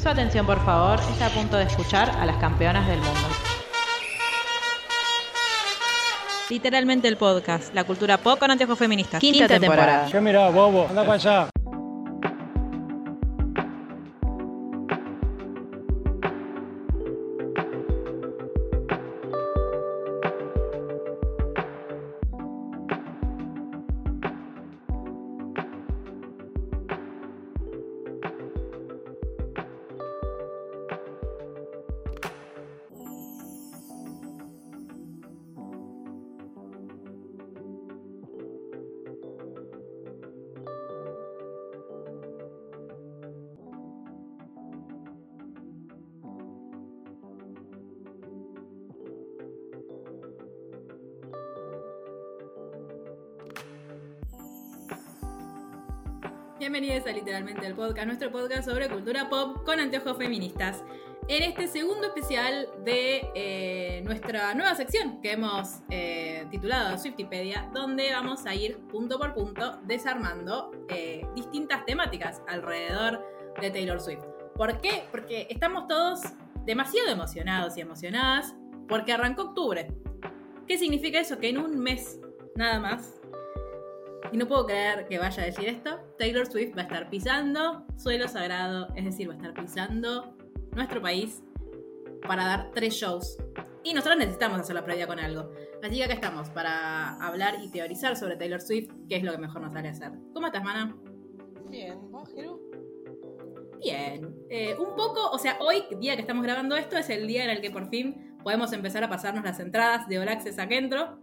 Su atención, por favor, está a punto de escuchar a las campeonas del mundo. Literalmente el podcast, la cultura pop con anteojos feministas. Quinta, temporada. ¿Qué mirá, bobo? Anda para allá. A Literalmente el Podcast, nuestro podcast sobre cultura pop con anteojos feministas. En este segundo especial de eh, nuestra nueva sección que hemos eh, titulado Swiftipedia, donde vamos a ir punto por punto desarmando eh, distintas temáticas alrededor de Taylor Swift. ¿Por qué? Porque estamos todos demasiado emocionados y emocionadas porque arrancó octubre. ¿Qué significa eso? Que en un mes nada más y no puedo creer que vaya a decir esto, Taylor Swift va a estar pisando suelo sagrado, es decir, va a estar pisando nuestro país para dar tres shows. Y nosotros necesitamos hacer la previa con algo. Así que acá estamos para hablar y teorizar sobre Taylor Swift, que es lo que mejor nos sale hacer. ¿Cómo estás, Mana? Bien, ¿vos, Jeru? Bien. Eh, un poco, o sea, hoy, día que estamos grabando esto, es el día en el que por fin podemos empezar a pasarnos las entradas de Access a Kentro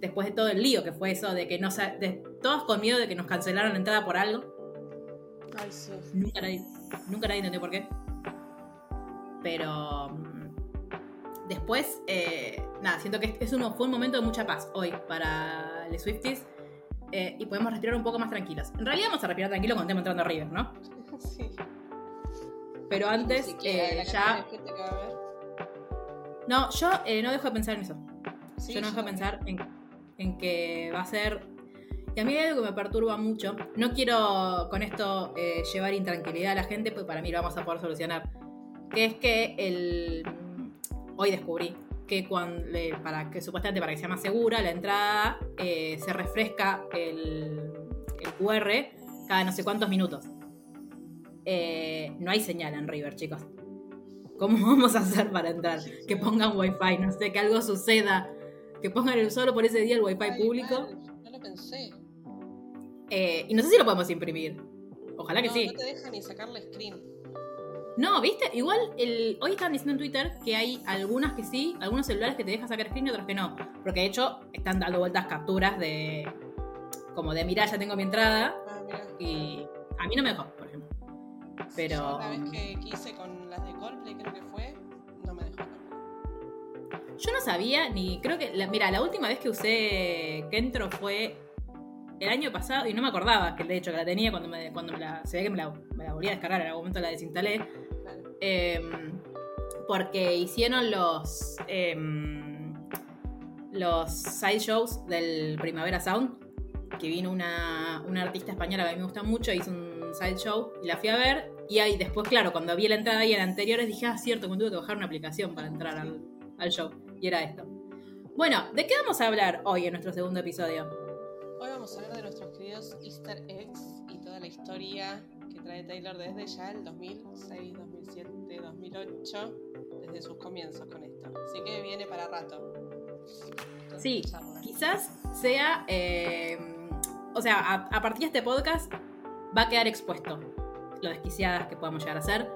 después de todo el lío que fue eso, de que no de, todos con miedo de que nos cancelaron la entrada por algo. Ay, sí. Nunca nadie, nunca nadie entendió por qué. Pero mm, después, eh, nada, siento que es uno, fue un momento de mucha paz hoy para los Swifties eh, y podemos respirar un poco más tranquilos. En realidad vamos a respirar tranquilo cuando estemos entrando a River, ¿no? Sí. Pero antes, eh, ya... No, yo no dejo de pensar en eso. yo no dejo de pensar en en que va a ser... Y a mí hay algo que me perturba mucho. No quiero con esto eh, llevar intranquilidad a la gente, pues para mí lo vamos a poder solucionar. Que es que el... Hoy descubrí que cuando, para que supuestamente para que sea más segura la entrada eh, se refresca el, el, QR cada no sé cuántos minutos. Eh, no hay señal en River, chicos. ¿Cómo vamos a hacer para entrar? Que pongan wifi, no sé, que algo suceda que pongan el solo por ese día el wifi público. no lo pensé. Eh, y no sé si lo podemos imprimir. Ojalá que sí. No te deja ni sacarle screen. No, ¿viste? Igual el, hoy están diciendo en Twitter que hay algunas que sí, algunos celulares que te dejan sacar screen y otros que no. Porque de hecho están dando vueltas capturas de. como de mira, ya tengo mi entrada. Ah. Y a mí no me dejó, por ejemplo. Pero. la vez que quise con las de Coldplay, creo que fue, yo no sabía ni. Creo que. mira, la última vez que usé Kentro fue el año pasado y no me acordaba que de hecho que la tenía cuando me, cuando me la. Se ve que me la, me volví a descargar, en algún momento la desinstalé. Em, porque hicieron los. Em, los side shows del Primavera Sound. Que vino una, una artista española que a mí me gusta mucho, hizo un side show y la fui a ver. Y ahí después, claro, cuando vi la entrada ahí en anteriores dije, ah, cierto, me tuve que bajar una aplicación para entrar al, al show. Y era esto. Bueno, ¿de qué vamos a hablar hoy en nuestro segundo episodio? Hoy vamos a hablar de nuestros queridos Easter eggs y toda la historia que trae Taylor desde ya el 2006, 2007, 2008, desde sus comienzos con esto. Así que viene para rato. sí, quizás sea, eh, o sea, a, a, partir de este podcast va a quedar expuesto lo desquiciadas que podamos llegar a ser,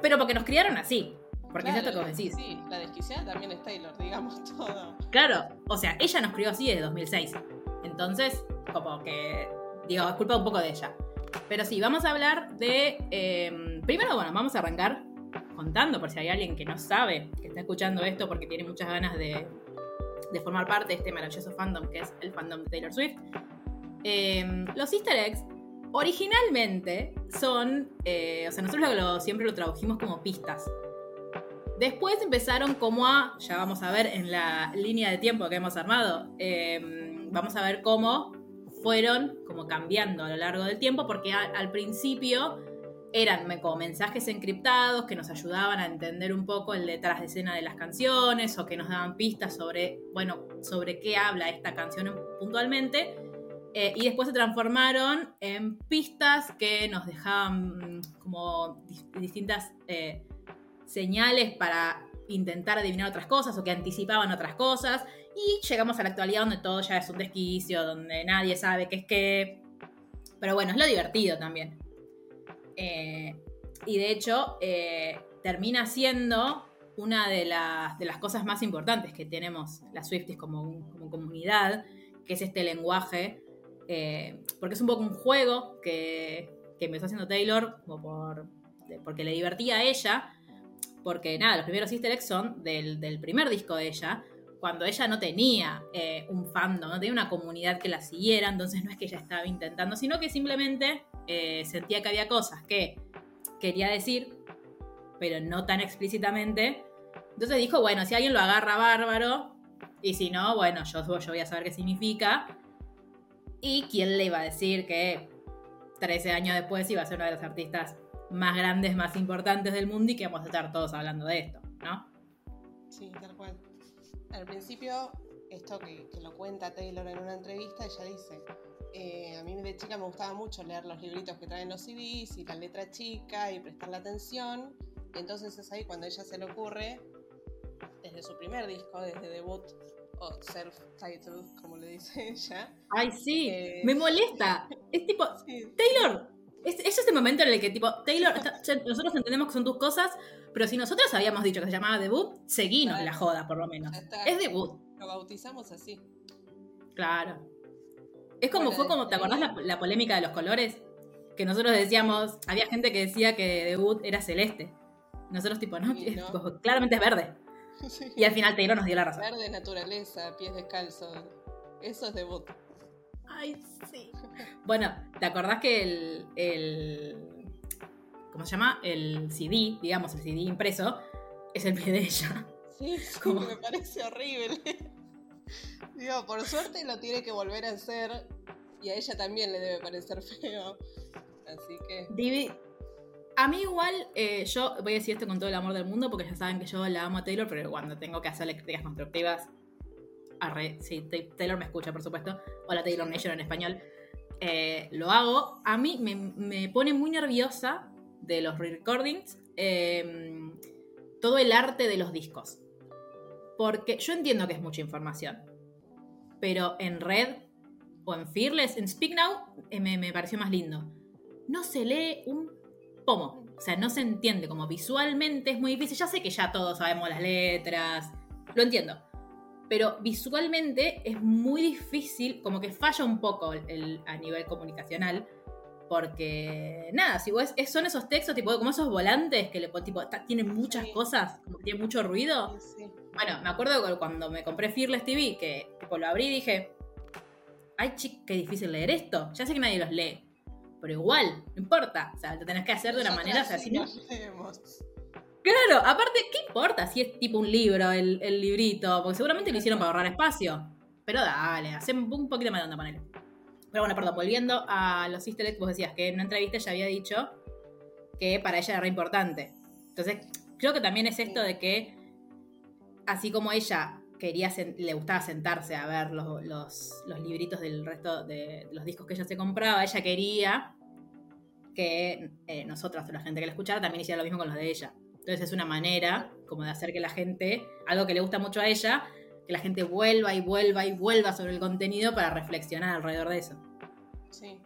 pero porque nos criaron así. Porque es esto que decís. Sí, la desquiciada también es Taylor, digamos todo. Claro, o sea, ella nos crió así desde 2006. Entonces, como que, digo, es culpa un poco de ella. Pero sí, vamos a hablar de... Em, primero, bueno, vamos a arrancar contando, por si hay alguien que no sabe, que está escuchando esto porque tiene muchas ganas de, de formar parte de este maravilloso fandom que es el fandom de Taylor Swift. Em, los easter eggs originalmente son, eh, o sea, nosotros lo, siempre lo tradujimos como pistas. Después empezaron como a, ya vamos a ver en la línea de tiempo que hemos armado, em, vamos a ver cómo fueron como cambiando a lo largo del tiempo, porque al principio eran como mensajes encriptados que nos ayudaban a entender un poco el detrás de escena de las canciones o que nos daban pistas sobre, bueno, sobre qué habla esta canción puntualmente. Eh, y después se transformaron en pistas que nos dejaban mm, como distintas eh, señales para intentar adivinar otras cosas o que anticipaban otras cosas. Y llegamos a la actualidad donde todo ya es un desquicio, donde nadie sabe qué es qué. Pero bueno, es lo divertido también. Eh, y de hecho, eh, termina siendo una de las, de las, cosas más importantes que tenemos las Swifties como, como comunidad, que es este lenguaje, eh, porque es un poco un juego que, que empezó haciendo Taylor por, porque le divertía a ella, porque nada, los primeros easter eggs son del, primer disco de ella, cuando ella no tenía un fandom, no tenía una comunidad que la siguiera, entonces no es que ella estaba intentando, sino que simplemente eh, sentía que había cosas que quería decir, pero no tan explícitamente. Entonces dijo, bueno, si alguien lo agarra bárbaro, y si no, bueno, yo, yo voy a saber qué significa. Y quién le iba a decir que 13 años después iba a ser una de las artistas más grandes, más importantes del mundo y que vamos a estar todos hablando de esto, ¿no? Sí, tal cual. Al principio, esto que, que lo cuenta Taylor en una entrevista, ella dice, eh, a mí de chica me gustaba mucho leer los libritos que traen los CDs y la letra chica y prestarle atención. entonces es ahí cuando a ella se le ocurre, desde su primer disco, desde debut o self-titled, como le dice ella. Ay, sí, eh, me molesta. Es tipo, Taylor, es, es ese momento en el que tipo, Taylor, nosotros entendemos que son tus cosas, pero si nosotros habíamos dicho que se llamaba debut, seguimos la joda por lo menos. Es debut. Lo bautizamos así. Claro. Es como fue como, ¿te acordás la, polémica de los colores? Que nosotros decíamos, había gente que decía que debut era celeste. Nosotros tipo, no, claramente es verde. Y al final Taylor nos dio la razón. Verde, naturaleza, pies descalzos. Eso es debut. Ay, sí. bueno, ¿te acordás que el, el. ¿Cómo se llama? El CD, digamos, el CD impreso, es el pie de ella. Sí, como... me parece horrible. Digo, por suerte lo tiene que volver a hacer y a ella también le debe parecer feo. Así que. Divi, a mí igual, eh, yo voy a decir esto con todo el amor del mundo porque ya saben que yo la amo a Taylor, pero cuando tengo que hacerle críticas constructivas, arre, sí, Taylor me escucha, por supuesto. Hola Taylor Nation en español. Eh, lo hago. A mí me, pone muy nerviosa de los re-recordings em, todo el arte de los discos. Porque yo entiendo que es mucha información, pero en Red o en Fearless, en Speak Now, eh, me, pareció más lindo. No se lee un pomo. O sea, no se entiende como visualmente es muy difícil. Ya sé que ya todos sabemos las letras, lo entiendo. Pero visualmente es muy difícil, como que falla un poco a nivel comunicacional. Porque, nada, si vos, son esos textos, tipo, como esos volantes que le tipo, tienen muchas cosas, como que tienen mucho ruido. Bueno, me acuerdo cuando me compré Fearless TV, que tipo, lo abrí y dije, ay, chic, qué difícil leer esto. Ya sé que nadie los lee, pero igual, no importa. O sea, lo tenés que hacer de una manera, o sea, no... Claro, aparte, ¿qué importa si es tipo un libro, el, librito? Porque seguramente lo hicieron para ahorrar espacio. Pero dale, hacen un poquito más de onda, ponele. Pero bueno, perdón, volviendo a los easter vos decías que en una entrevista ya había dicho que para ella era re importante. Entonces, creo que también es esto de que, así como ella quería le gustaba sentarse a ver los, los, libritos del resto de los discos que ella se compraba, ella quería que eh, nosotros, la gente que la escuchara, también hiciera lo mismo con los de ella. Entonces es una manera como de hacer que la gente, algo que le gusta mucho a ella, que la gente vuelva y vuelva y vuelva sobre el contenido para reflexionar alrededor de eso. Sí.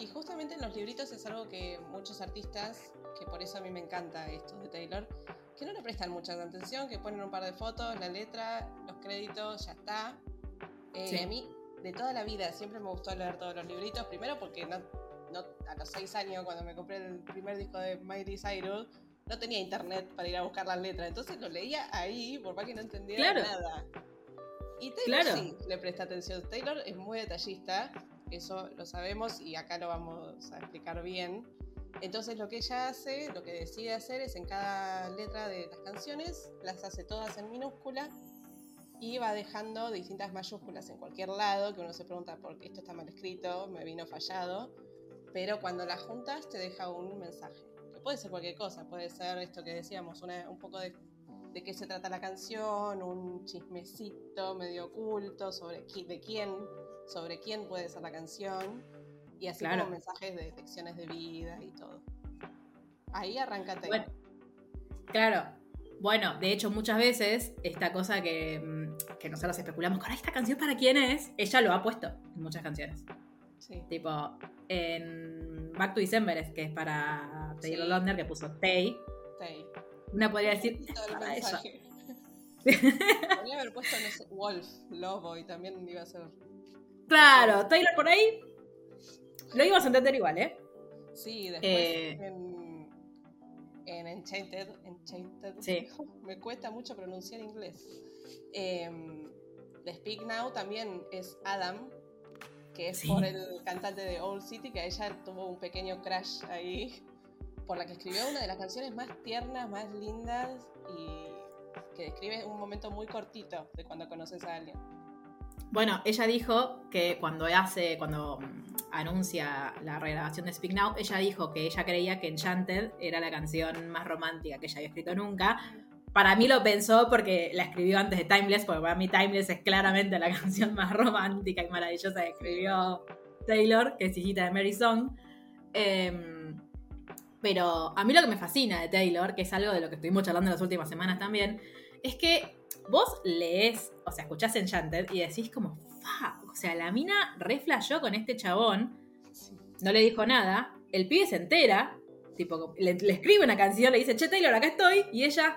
Y justamente en los libritos es algo que muchos artistas, que por eso a mí me encanta esto de Taylor, que no le prestan mucha atención, que ponen un par de fotos, la letra, los créditos, ya está. Eh, a mí, de toda la vida, siempre me gustó leer todos los libritos, primero porque no, a los seis años, cuando me compré el primer disco de Miley Cyrus, no tenía internet para ir a buscar las letras, entonces lo leía ahí, por más que no entendiera nada. Y Taylor sí le presta atención. Taylor es muy detallista, eso lo sabemos y acá lo vamos a explicar bien. Entonces lo que ella hace, lo que decide hacer es en cada letra de las canciones, las hace todas en minúscula y va dejando distintas mayúsculas en cualquier lado, que uno se pregunta por qué esto está mal escrito, me vino fallado, pero cuando las juntas te deja un mensaje. Puede ser cualquier cosa, puede ser esto que decíamos, una, un poco de, de qué se trata la canción, un chismecito medio oculto sobre qui- de quién, sobre quién puede ser la canción, y así Claro. como mensajes de lecciones de vida y todo. Ahí arranca Taylor. Bueno, claro. Bueno, de hecho, muchas veces esta cosa que, mm, que nosotros especulamos con "Ay, esta canción para quién es, ella lo ha puesto en muchas canciones. Sí. Tipo, en Back to December, que es para Taylor Sí. Lautner, que puso Tay. Tay. Una podría decir, Todo ella. Podría haber puesto, no sé, Wolf, Lobo, y también iba a ser. Claro, Taylor por ahí. Lo íbamos a entender igual, ¿eh? Sí, después Eh. en, en Enchanted, Enchanted Sí. me cuesta mucho pronunciar inglés. Em, de Speak Now también es Adam, que es Sí. por el cantante de Old City, que ella tuvo un pequeño crash ahí, por la que escribió una de las canciones más tiernas, más lindas y que describe un momento muy cortito de cuando conoces a alguien. Bueno, ella dijo que cuando hace, cuando mm, anuncia la regrabación de Speak Now, ella dijo que ella creía que Enchanted era la canción más romántica que ella había escrito nunca. Para mí lo pensó porque la escribió antes de Timeless, porque para mí Timeless es claramente la canción más romántica y maravillosa que escribió Taylor, que es hijita de Mary Song. Em, pero a mí lo que me fascina de Taylor, que es algo de lo que estuvimos charlando en las últimas semanas también, es que vos lees, o sea, escuchás Enchanted y decís como, fuck, o sea, la mina reflashó con este chabón, no le dijo nada, el pibe se entera, tipo, le, le escribe una canción, le dice, che, Taylor, acá estoy, y ella,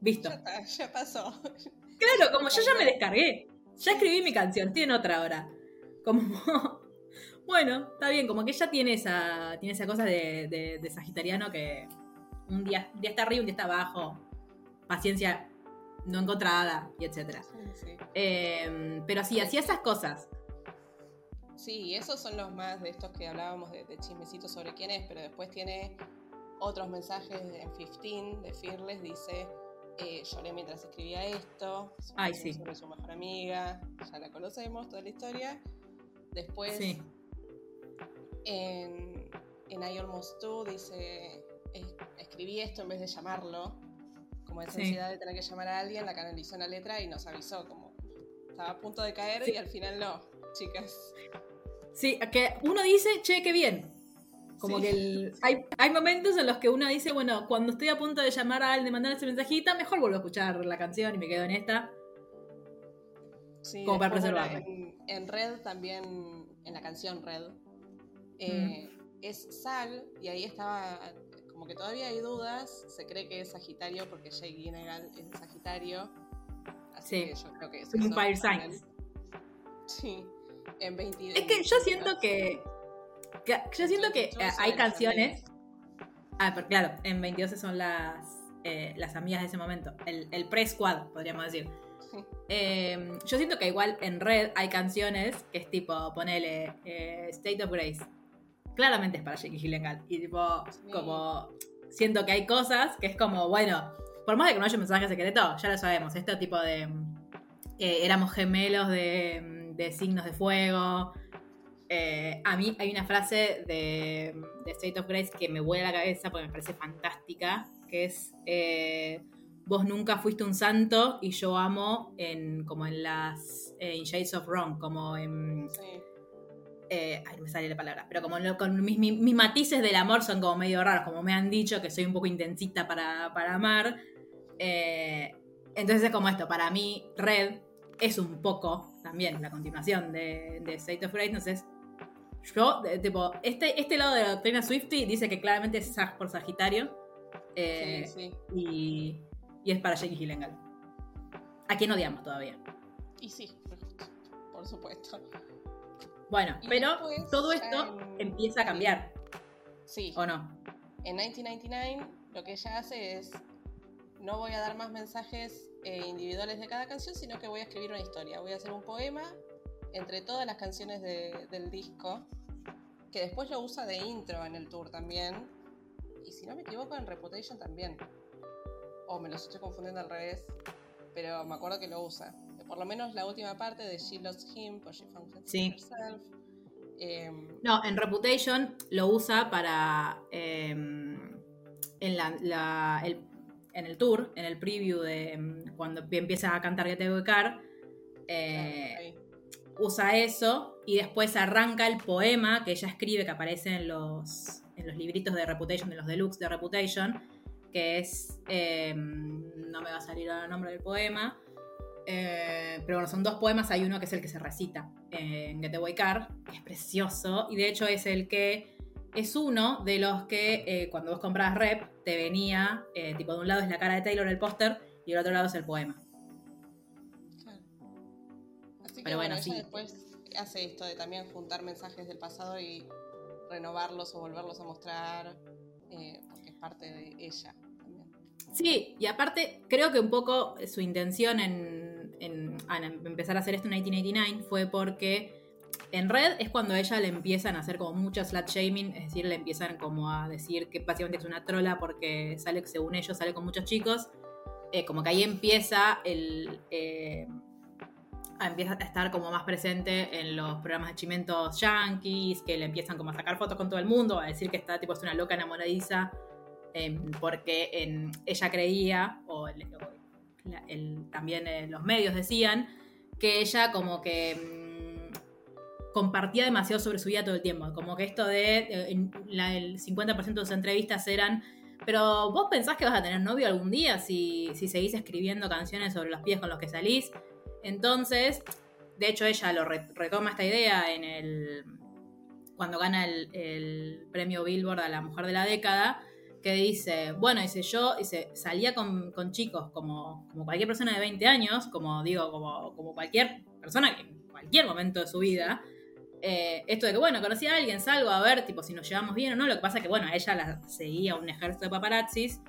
visto. Ya, está, ya pasó. Claro, como yo ya me descargué, ya escribí mi canción, estoy en otra ahora. Como, bueno, está bien, como que ella tiene esa, tiene esa cosa de, de- de sagitariano que un día, un día está arriba, un día está abajo, paciencia no encontrada, y etcétera. Sí, sí. Eh, pero sí, hacía esas cosas. Sí, esos son los más de estos que hablábamos de, de chismecitos sobre quién es, pero después tiene otros mensajes en 15 de Fearless, dice, eh, lloré mientras escribía esto, Ay, sí. sobre su mejor amiga, ya la conocemos, toda la historia. Después Sí. En, en I Almost Do dice, "Es- escribí esto en vez de llamarlo, como esa Sí. ansiedad de tener que llamar a alguien, la canalizó en la letra y nos avisó, como estaba a punto de caer Sí. y al final no, chicas. Sí, que uno dice, che, qué bien. Como Sí. que el- hay, hay momentos en los que uno dice, bueno, cuando estoy a punto de llamar a alguien, de mandar ese mensajita, mejor vuelvo a escuchar la canción y me quedo en esta. Sí, Como para preservarme. en, en Red también, en la canción Red, eh, es Sal, y ahí estaba, como que todavía hay dudas, se cree que es Sagitario porque Jake Gyllenhaal es Sagitario, así Sí. que yo creo que es Un fire signs. Sí, en 20 Es que yo siento que, que- yo siento que eh, 22 hay canciones. Ah, pero claro, en 22 son las, eh, las amigas de ese momento. El, el pre-squad, podríamos decir. Sí. Eh, yo siento que igual en Red hay canciones que es tipo, ponele eh, State of Grace. Claramente es para Jake Gyllenhaal. Y tipo, Sí. como siento que hay cosas que es como, bueno, por más de que no haya un mensaje secreto, ya lo sabemos. Este tipo de. eh, éramos gemelos de, de signos de fuego. Eh, a mí hay una frase de, de State of Grace que me vuela la cabeza porque me parece fantástica, que es eh, vos nunca fuiste un santo y yo amo en como en las eh, in Shades of Wrong, como en Sí, eh, ay, no me sale la palabra, pero como lo- con mis, mis- mis matices del amor son como medio raros, como me han dicho que soy un poco intensita para, para amar. Eh, entonces es como esto, para mí Red es un poco también la continuación de, de State of Grace, entonces yo, de- tipo, este, este lado de la doctrina Swifty dice que claramente es Sag por Sagitario eh, sí, sí. y, y es para Jake Gyllenhaal. A quien odiamos todavía. Y sí, por supuesto. Bueno, Y pero después, todo esto en- empieza a cambiar, Sí. ¿o no? En 1999 lo que ella hace es, no voy a dar más mensajes eh, individuales de cada canción, sino que voy a escribir una historia. Voy a hacer un poema entre todas las canciones de- del disco, que después lo usa de intro en el tour también. Y si no me equivoco, en Reputation también. O me los estoy confundiendo al revés, pero me acuerdo que lo usa. Por lo menos la última parte de She Lost Him, por She Found Sí. Herself. Em, No, en Reputation lo usa para. em, en, la, el, en el tour, en el preview de mm, cuando empieza a cantar Get the Car, eh, usa eso y después arranca el poema que ella escribe que aparece en los, en los libritos de Reputation, de los deluxe de Reputation, que es, no me va a salir el nombre del poema, eh, pero bueno, son dos poemas, hay uno que es el que se recita en Get the Car, que es precioso, y de hecho es el que es uno de los que eh, cuando vos compras rep te venía, tipo de un lado es la cara de Taylor el póster y el otro lado es el poema. Pero bueno, sí. después hace esto de también juntar mensajes del pasado y renovarlos o volverlos a mostrar, eh, porque es parte de ella. Sí, y aparte creo que un poco su intención en, empezar a hacer esto en 1989 fue porque en red es cuando a ella le empiezan a hacer como mucho slut shaming, es decir, le empiezan como a decir que básicamente es una trola porque sale, según ellos, sale con muchos chicos. Eh, como que ahí empieza el, eh, empieza a estar como más presente en los programas de chimentos yankees, que le empiezan como a sacar fotos con todo el mundo, a decir que está tipo es una loca enamoradiza, em, porque ella creía, o, también eh, los medios decían, que ella como que mm, compartía demasiado sobre su vida todo el tiempo, como que esto de eh, el 50% de sus entrevistas eran pero vos pensás que vas a tener novio algún día si, si seguís escribiendo canciones sobre los pies con los que salís. Entonces, de hecho ella lo retoma esta idea en el cuando gana el, premio Billboard a la mujer de la década, que dice, bueno, dice yo, dice, salía con, chicos como, como, cualquier persona de 20 años, como digo, como, como cualquier persona en cualquier momento de su vida, eh, esto de que, bueno, conocí a alguien, salgo a ver, tipo, si nos llevamos bien o no, lo que pasa es que, bueno, a ella la seguía un ejército de paparazzis,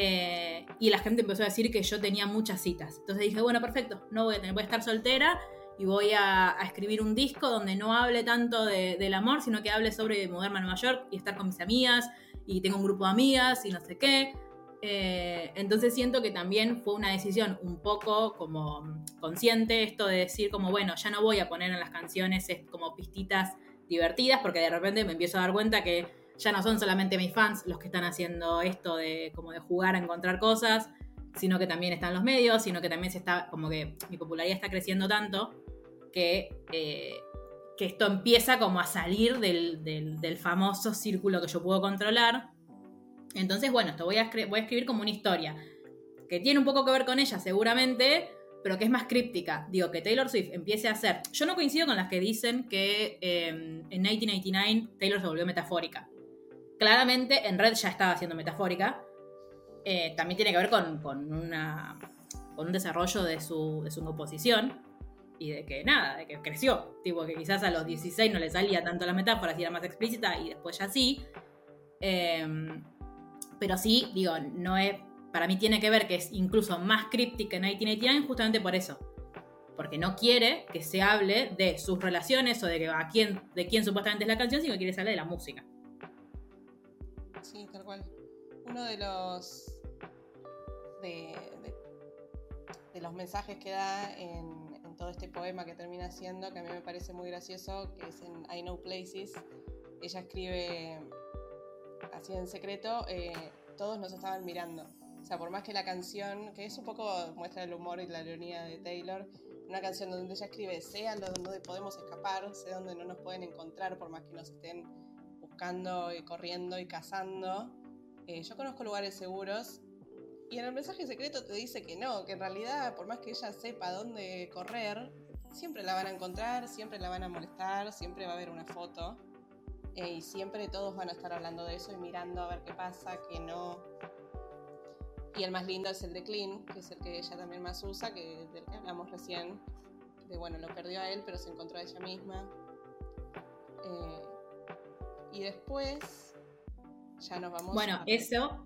eh, y la gente empezó a decir que yo tenía muchas citas. Entonces dije, bueno, perfecto, no voy a tener, voy a estar soltera y voy a, escribir un disco donde no hable tanto del amor, sino que hable sobre mudarme a Nueva York y estar con mis amigas y tengo un grupo de amigas y no sé qué. Eh, entonces siento que también fue una decisión un poco como consciente esto de decir como, bueno, ya no voy a poner en las canciones como pistitas divertidas porque de repente me empiezo a dar cuenta que ya no son solamente mis fans los que están haciendo esto de como de jugar a encontrar cosas, sino que también están los medios, sino que también se está, como que mi popularidad está creciendo tanto que, eh, que esto empieza como a salir del, famoso círculo que yo puedo controlar. Entonces, bueno, esto voy a, voy a escribir como una historia que tiene un poco que ver con ella seguramente, pero que es más críptica. Digo, que Taylor Swift empiece a hacer... Yo no coincido con las que dicen que eh, en 1989 Taylor se volvió metafórica claramente en Red ya estaba siendo metafórica. Eh, también tiene que ver con, una, un desarrollo de su, de su composición y de que nada, de que creció. Tipo, que quizás a los 16 no le salía tanto la metáfora, si era más explícita y después ya sí. Em, pero sí, digo, no es. Para mí tiene que ver que es incluso más críptica en 1989 justamente por eso. Porque no quiere que se hable de sus relaciones o de, que a quién, de quién supuestamente es la canción, sino que quiere hablar de la música. Sí, tal cual. Uno de los de, los mensajes que da en, todo este poema que termina siendo, que a mí me parece muy gracioso, que es en I Know Places. Ella escribe así en secreto, eh, todos nos estaban mirando. O sea, por más que la canción, que es un poco muestra el humor y la ironía de Taylor, una canción donde ella escribe, sé a donde podemos escapar, sé dónde no nos pueden encontrar, por más que nos estén buscando y corriendo y cazando. Eh, yo conozco lugares seguros y en el mensaje secreto te dice que no, que en realidad por más que ella sepa dónde correr, siempre la van a encontrar, siempre la van a molestar, siempre va a haber una foto eh, y siempre todos van a estar hablando de eso y mirando a ver qué pasa, qué no. Y el más lindo es el de Clean, que es el que ella también más usa, que del que hablamos recién, de bueno, lo perdió a él, pero se encontró a ella misma. Eh, y después ya nos vamos. Bueno, eso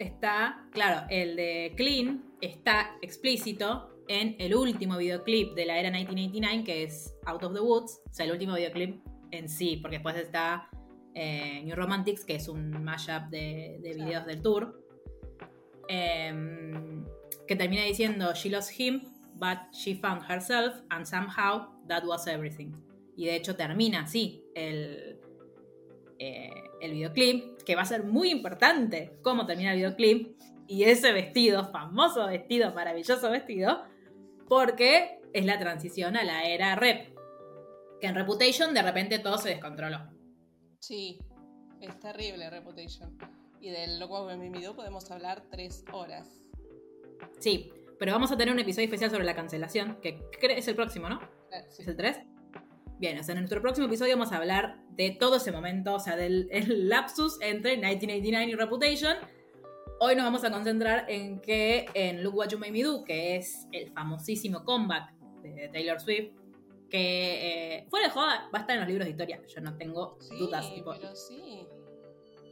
está, claro, el de Clean está explícito en el último videoclip de la era 1989, que es Out of the Woods, o sea, el último videoclip en sí, porque después está eh, New Romantics, que es un mashup de, de videos del tour, em, que termina diciendo, She lost him, but she found herself, and somehow that was everything. Y de hecho termina así el, eh, el videoclip. Que va a ser muy importante cómo termina el videoclip y ese vestido, famoso vestido, maravilloso vestido, porque es la transición a la era rep. Que en Reputation de repente todo se descontroló. Sí, es terrible Reputation. Y del Loco de Mimidu podemos hablar tres horas. Sí, pero vamos a tener un episodio especial sobre la cancelación, que es el próximo, ¿no? Eh, sí. ¿Es el 3? Bien, o sea, en nuestro próximo episodio vamos a hablar de todo ese momento, o sea, del el lapsus entre 1989 y Reputation. Hoy nos vamos a concentrar en que en Look What You Made Me Do, que es el famosísimo comeback de Taylor Swift, que eh, fuera de joda va a estar en los libros de historia. Yo no tengo Sí, dudas. Tipo. pero sí.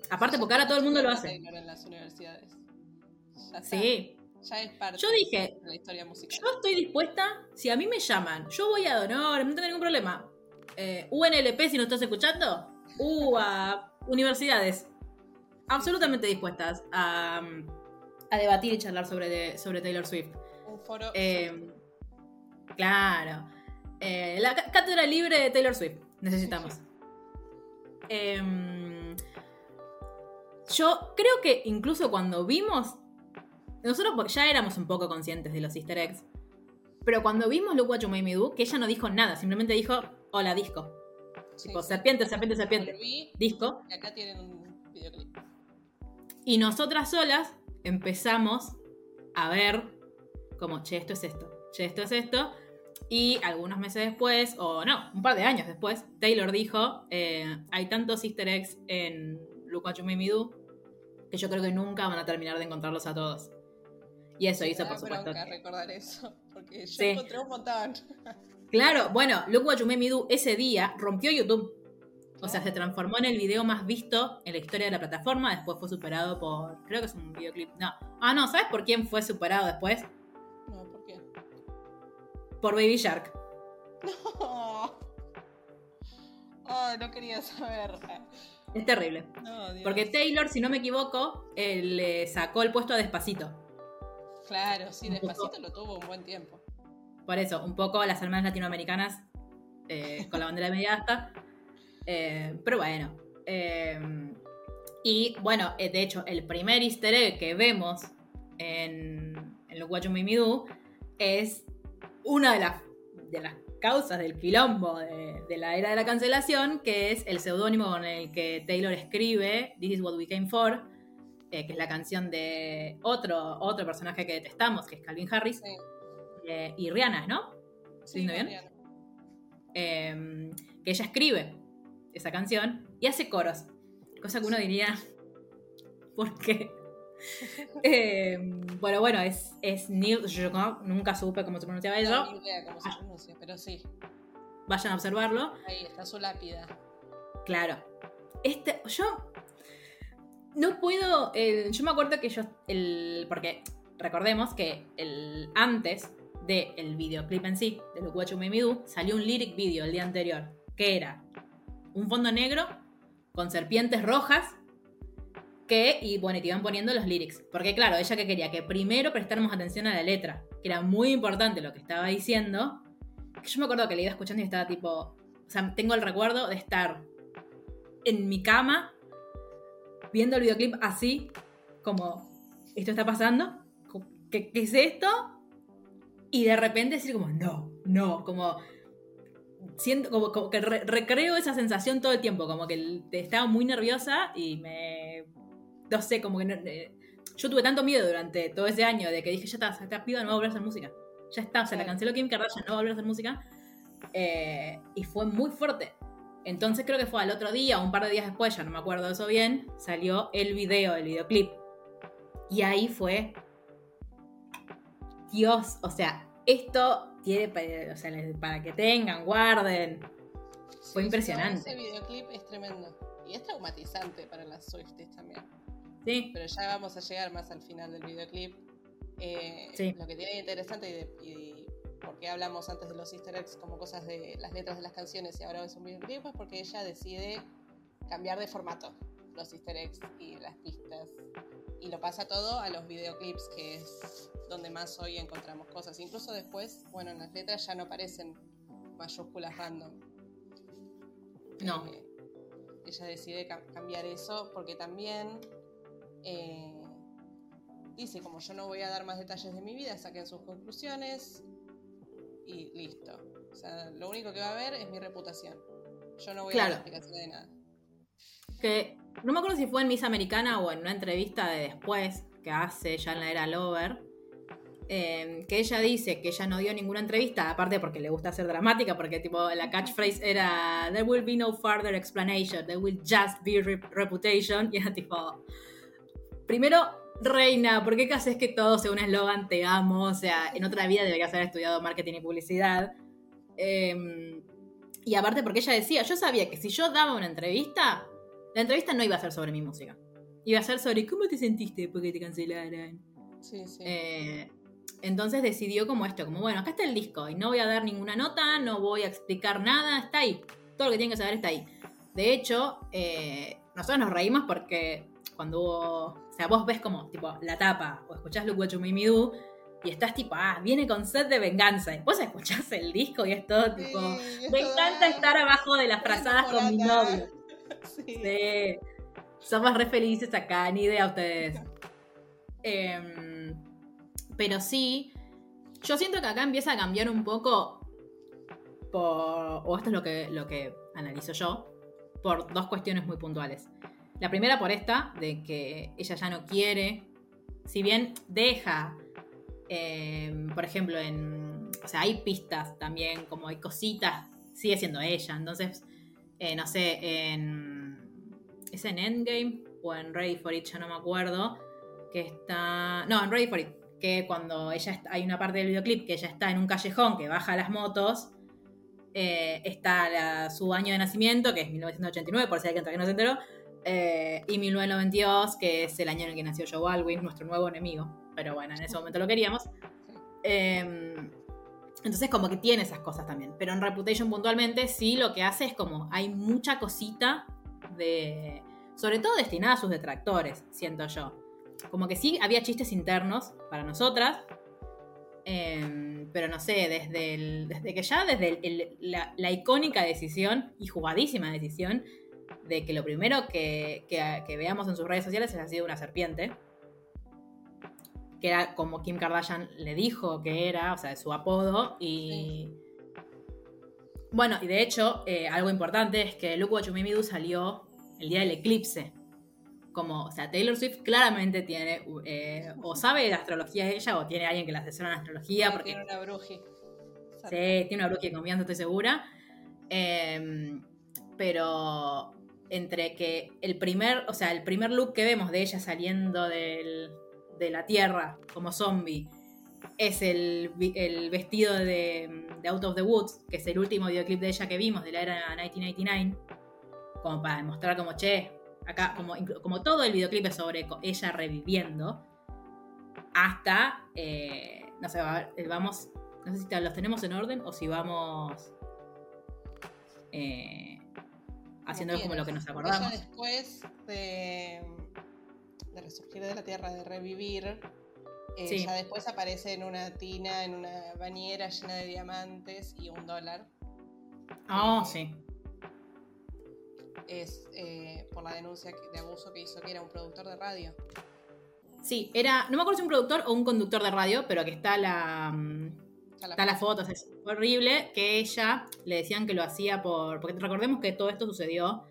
Aparte, porque ahora todo el mundo lo hace. En las universidades. Ya. Sí. Ya es parte Yo dije, de la historia musical. Yo estoy dispuesta, si a mí me llaman, yo voy a donar, no tengo ningún problema. Eh, UNLP, si no estás escuchando, U a universidades. Absolutamente dispuestas a, a debatir y charlar sobre, sobre Taylor Swift. Un foro. Eh, claro. Eh, la cá- cátedra libre de Taylor Swift. Necesitamos. Em, yo creo que incluso cuando vimos. Nosotros porque ya éramos un poco conscientes de los easter eggs. Pero cuando vimos Look What You Made Me Do, que ella no dijo nada, simplemente dijo, hola disco. Sí, Tipo, sí. serpiente, serpiente, serpiente. Disco. y acá tienen un videoclip. Y nosotras solas empezamos a ver como, che, esto es esto, che, esto es esto. Y algunos meses después, o no, un par de años después, Taylor dijo, eh, hay tantos easter eggs en Me Do que yo creo que nunca van a terminar de encontrarlos a todos. Y eso hizo, por supuesto. recordar eso, porque yo Sí. encontré un montón. Claro, bueno, Look What You Made Me Do ese día rompió YouTube. O sea, se transformó en el video más visto en la historia de la plataforma. Después fue superado por. Creo que es un videoclip. No. Ah, no, ¿sabes por quién fue superado después? No, ¿por qué? Por Baby Shark. No. No quería saber. Es terrible. No, Dios. Porque Taylor, si no me equivoco, eh, le sacó el puesto a Despacito. Claro, sí, despacito lo tuvo un buen tiempo. Por eso, un poco las hermanas latinoamericanas eh, con la bandera de media asta. Eh, pero bueno. eh, y bueno, eh, de hecho, el primer easter egg que vemos en, en Look What Me Do es una de las, de causas del quilombo de, de la era de la cancelación, que es el seudónimo con el que Taylor escribe This is what we came for, que es la canción de otro, otro personaje que detestamos, que es Calvin Harris, Sí, eh, y Rihanna, ¿no? sí, ¿Lindo bien? Eh, que ella escribe esa canción y hace coros. Cosa que uno diría, ¿por qué? Eh, bueno, bueno, es, es Neil Young, nunca supe cómo se pronunciaba eso. No, ni idea cómo se Ah. pronuncia, pero sí. Vayan a observarlo. Ahí está su lápida. Claro. Este, yo no puedo. yo me acuerdo que yo. El, porque recordemos que el, antes del videoclip en sí, de Look What You Made Me Do, salió un lyric video el día anterior. Que era un fondo negro con serpientes rojas. Que, y bueno, te iban poniendo los lyrics. Porque claro, ella que quería que primero prestáramos atención a la letra. Que era muy importante lo que estaba diciendo. Que yo me acuerdo que le iba escuchando y estaba tipo. O sea, tengo el recuerdo de estar en mi cama viendo el videoclip así, como, ¿esto está pasando? ¿Qué, qué es esto? Y de repente decir como, no, no, como, siento, como, como que re- recreo esa sensación todo el tiempo, como que estaba muy nerviosa y me, no sé, como que no- eh, yo tuve tanto miedo durante todo ese año de que dije, ya está, esta piba no va a volver a hacer música. Ya está, se la Claro. canceló Kim Kardashian, no va a volver a hacer música. Eh, y fue muy fuerte. Entonces creo que fue al otro día, o un par de días después, ya no me acuerdo eso bien, salió el video, el videoclip. Y ahí fue. Dios, o sea, esto tiene pa- o sea, para que tengan, guarden. Fue Sí, impresionante. sí, ese videoclip es tremendo. Y es traumatizante para las Swifties también. Sí, Pero ya vamos a llegar más al final del videoclip. Eh, Sí. Lo que tiene de interesante y, de, y por qué hablamos antes de los easter eggs como cosas de las letras de las canciones y ahora es un videoclip es porque ella decide cambiar de formato los easter eggs y las pistas. Y lo pasa todo a los videoclips, que es donde más hoy encontramos cosas. Incluso después, bueno, en las letras ya no aparecen mayúsculas random. No. Eh, ella decide cambiar eso porque también eh, dice como yo no voy a dar más detalles de mi vida, saquen sus conclusiones y listo. O sea, lo único que va a haber es mi reputación. Yo no voy a dar explicaciones de nada. Que no me acuerdo si fue en Miss Americana o en una entrevista de después que hace ya en la era Lover Em, que ella dice que ella no dio ninguna entrevista, aparte porque le gusta ser dramática, porque tipo la catchphrase era There will be no further explanation, there will just be reputation. Y era tipo, primero, reina, ¿por qué haces que todo sea un eslogan te amo? O sea, en otra vida deberías haber estudiado marketing y publicidad. Em, y aparte porque ella decía, yo sabía que si yo daba una entrevista, la entrevista no iba a ser sobre mi música. Iba a ser sobre cómo te sentiste después que te cancelaran. Sí, sí. Eh, entonces decidió como esto, como bueno, acá está el disco y no voy a dar ninguna nota, no voy a explicar nada, está ahí. Todo lo que tienen que saber está ahí. De hecho, eh, nosotros nos reímos porque cuando hubo, o sea, vos ves como tipo la tapa o escuchás Look What You Made Me Do y estás tipo, ah, viene con sed de venganza. Y vos escuchás el disco y es todo tipo, me encanta estar abajo de las frazadas con mi novio. Sí. Somos re felices acá, ni idea ustedes. Eh, pero sí, yo siento que acá empieza a cambiar un poco por, o esto es lo que, lo que analizo yo, por dos cuestiones muy puntuales. La primera por esta, de que ella ya no quiere, si bien deja, eh, por ejemplo, en, o sea, hay pistas también, como hay cositas, sigue siendo ella, entonces, eh, no sé, en, ¿es en Endgame o en Ready for It? Ya no me acuerdo, que está, no, en Ready for It, que cuando ella está, hay una parte del videoclip que ella está en un callejón que baja las motos, eh, está su año de nacimiento, que es 1989, por si alguien todavía no se enteró, eh, y 1992, que es el año en el que nació Joe Baldwin, nuestro nuevo enemigo. Pero bueno, en ese momento lo queríamos. Em, entonces como que tiene esas cosas también. Pero en Reputation puntualmente sí lo que hace es como hay mucha cosita de... Sobre todo destinada a sus detractores, siento yo como que sí había chistes internos para nosotras, em, pero no sé, desde, desde que ya, desde la, icónica decisión y jugadísima decisión de que lo primero que, veamos en sus redes sociales ha sido una serpiente, que era como Kim Kardashian le dijo que era, o sea, su apodo, y... Bueno, y de hecho, eh, algo importante es que Look What You salió el día del eclipse como, o sea, Taylor Swift claramente tiene, eh, o sabe de astrología ella, o tiene alguien que la asesora en astrología. porque, tiene una bruja. Sí, tiene una bruja de confianza, estoy segura. Em, pero entre que el primer, o sea, el primer look que vemos de ella saliendo de la Tierra como zombie es el, vestido de, de, Out of the Woods, que es el último videoclip de ella que vimos de la era 1999, como para demostrar como, che, acá como, como todo el videoclip es sobre ella reviviendo, hasta, eh, no sé, eh, vamos, no sé si los tenemos en orden o si vamos eh, haciendo como lo que nos acordamos. Ella después de, de, resurgir de la tierra, de revivir, ella después aparece en una tina, en una bañera llena de diamantes y un dólar. Oh, sí es eh, por la denuncia de abuso que hizo que era un productor de radio. Sí, era, no me acuerdo si un productor o un conductor de radio, pero que está la, mm, está la, foto, es horrible, que ella le decían que lo hacía por, porque recordemos que todo esto sucedió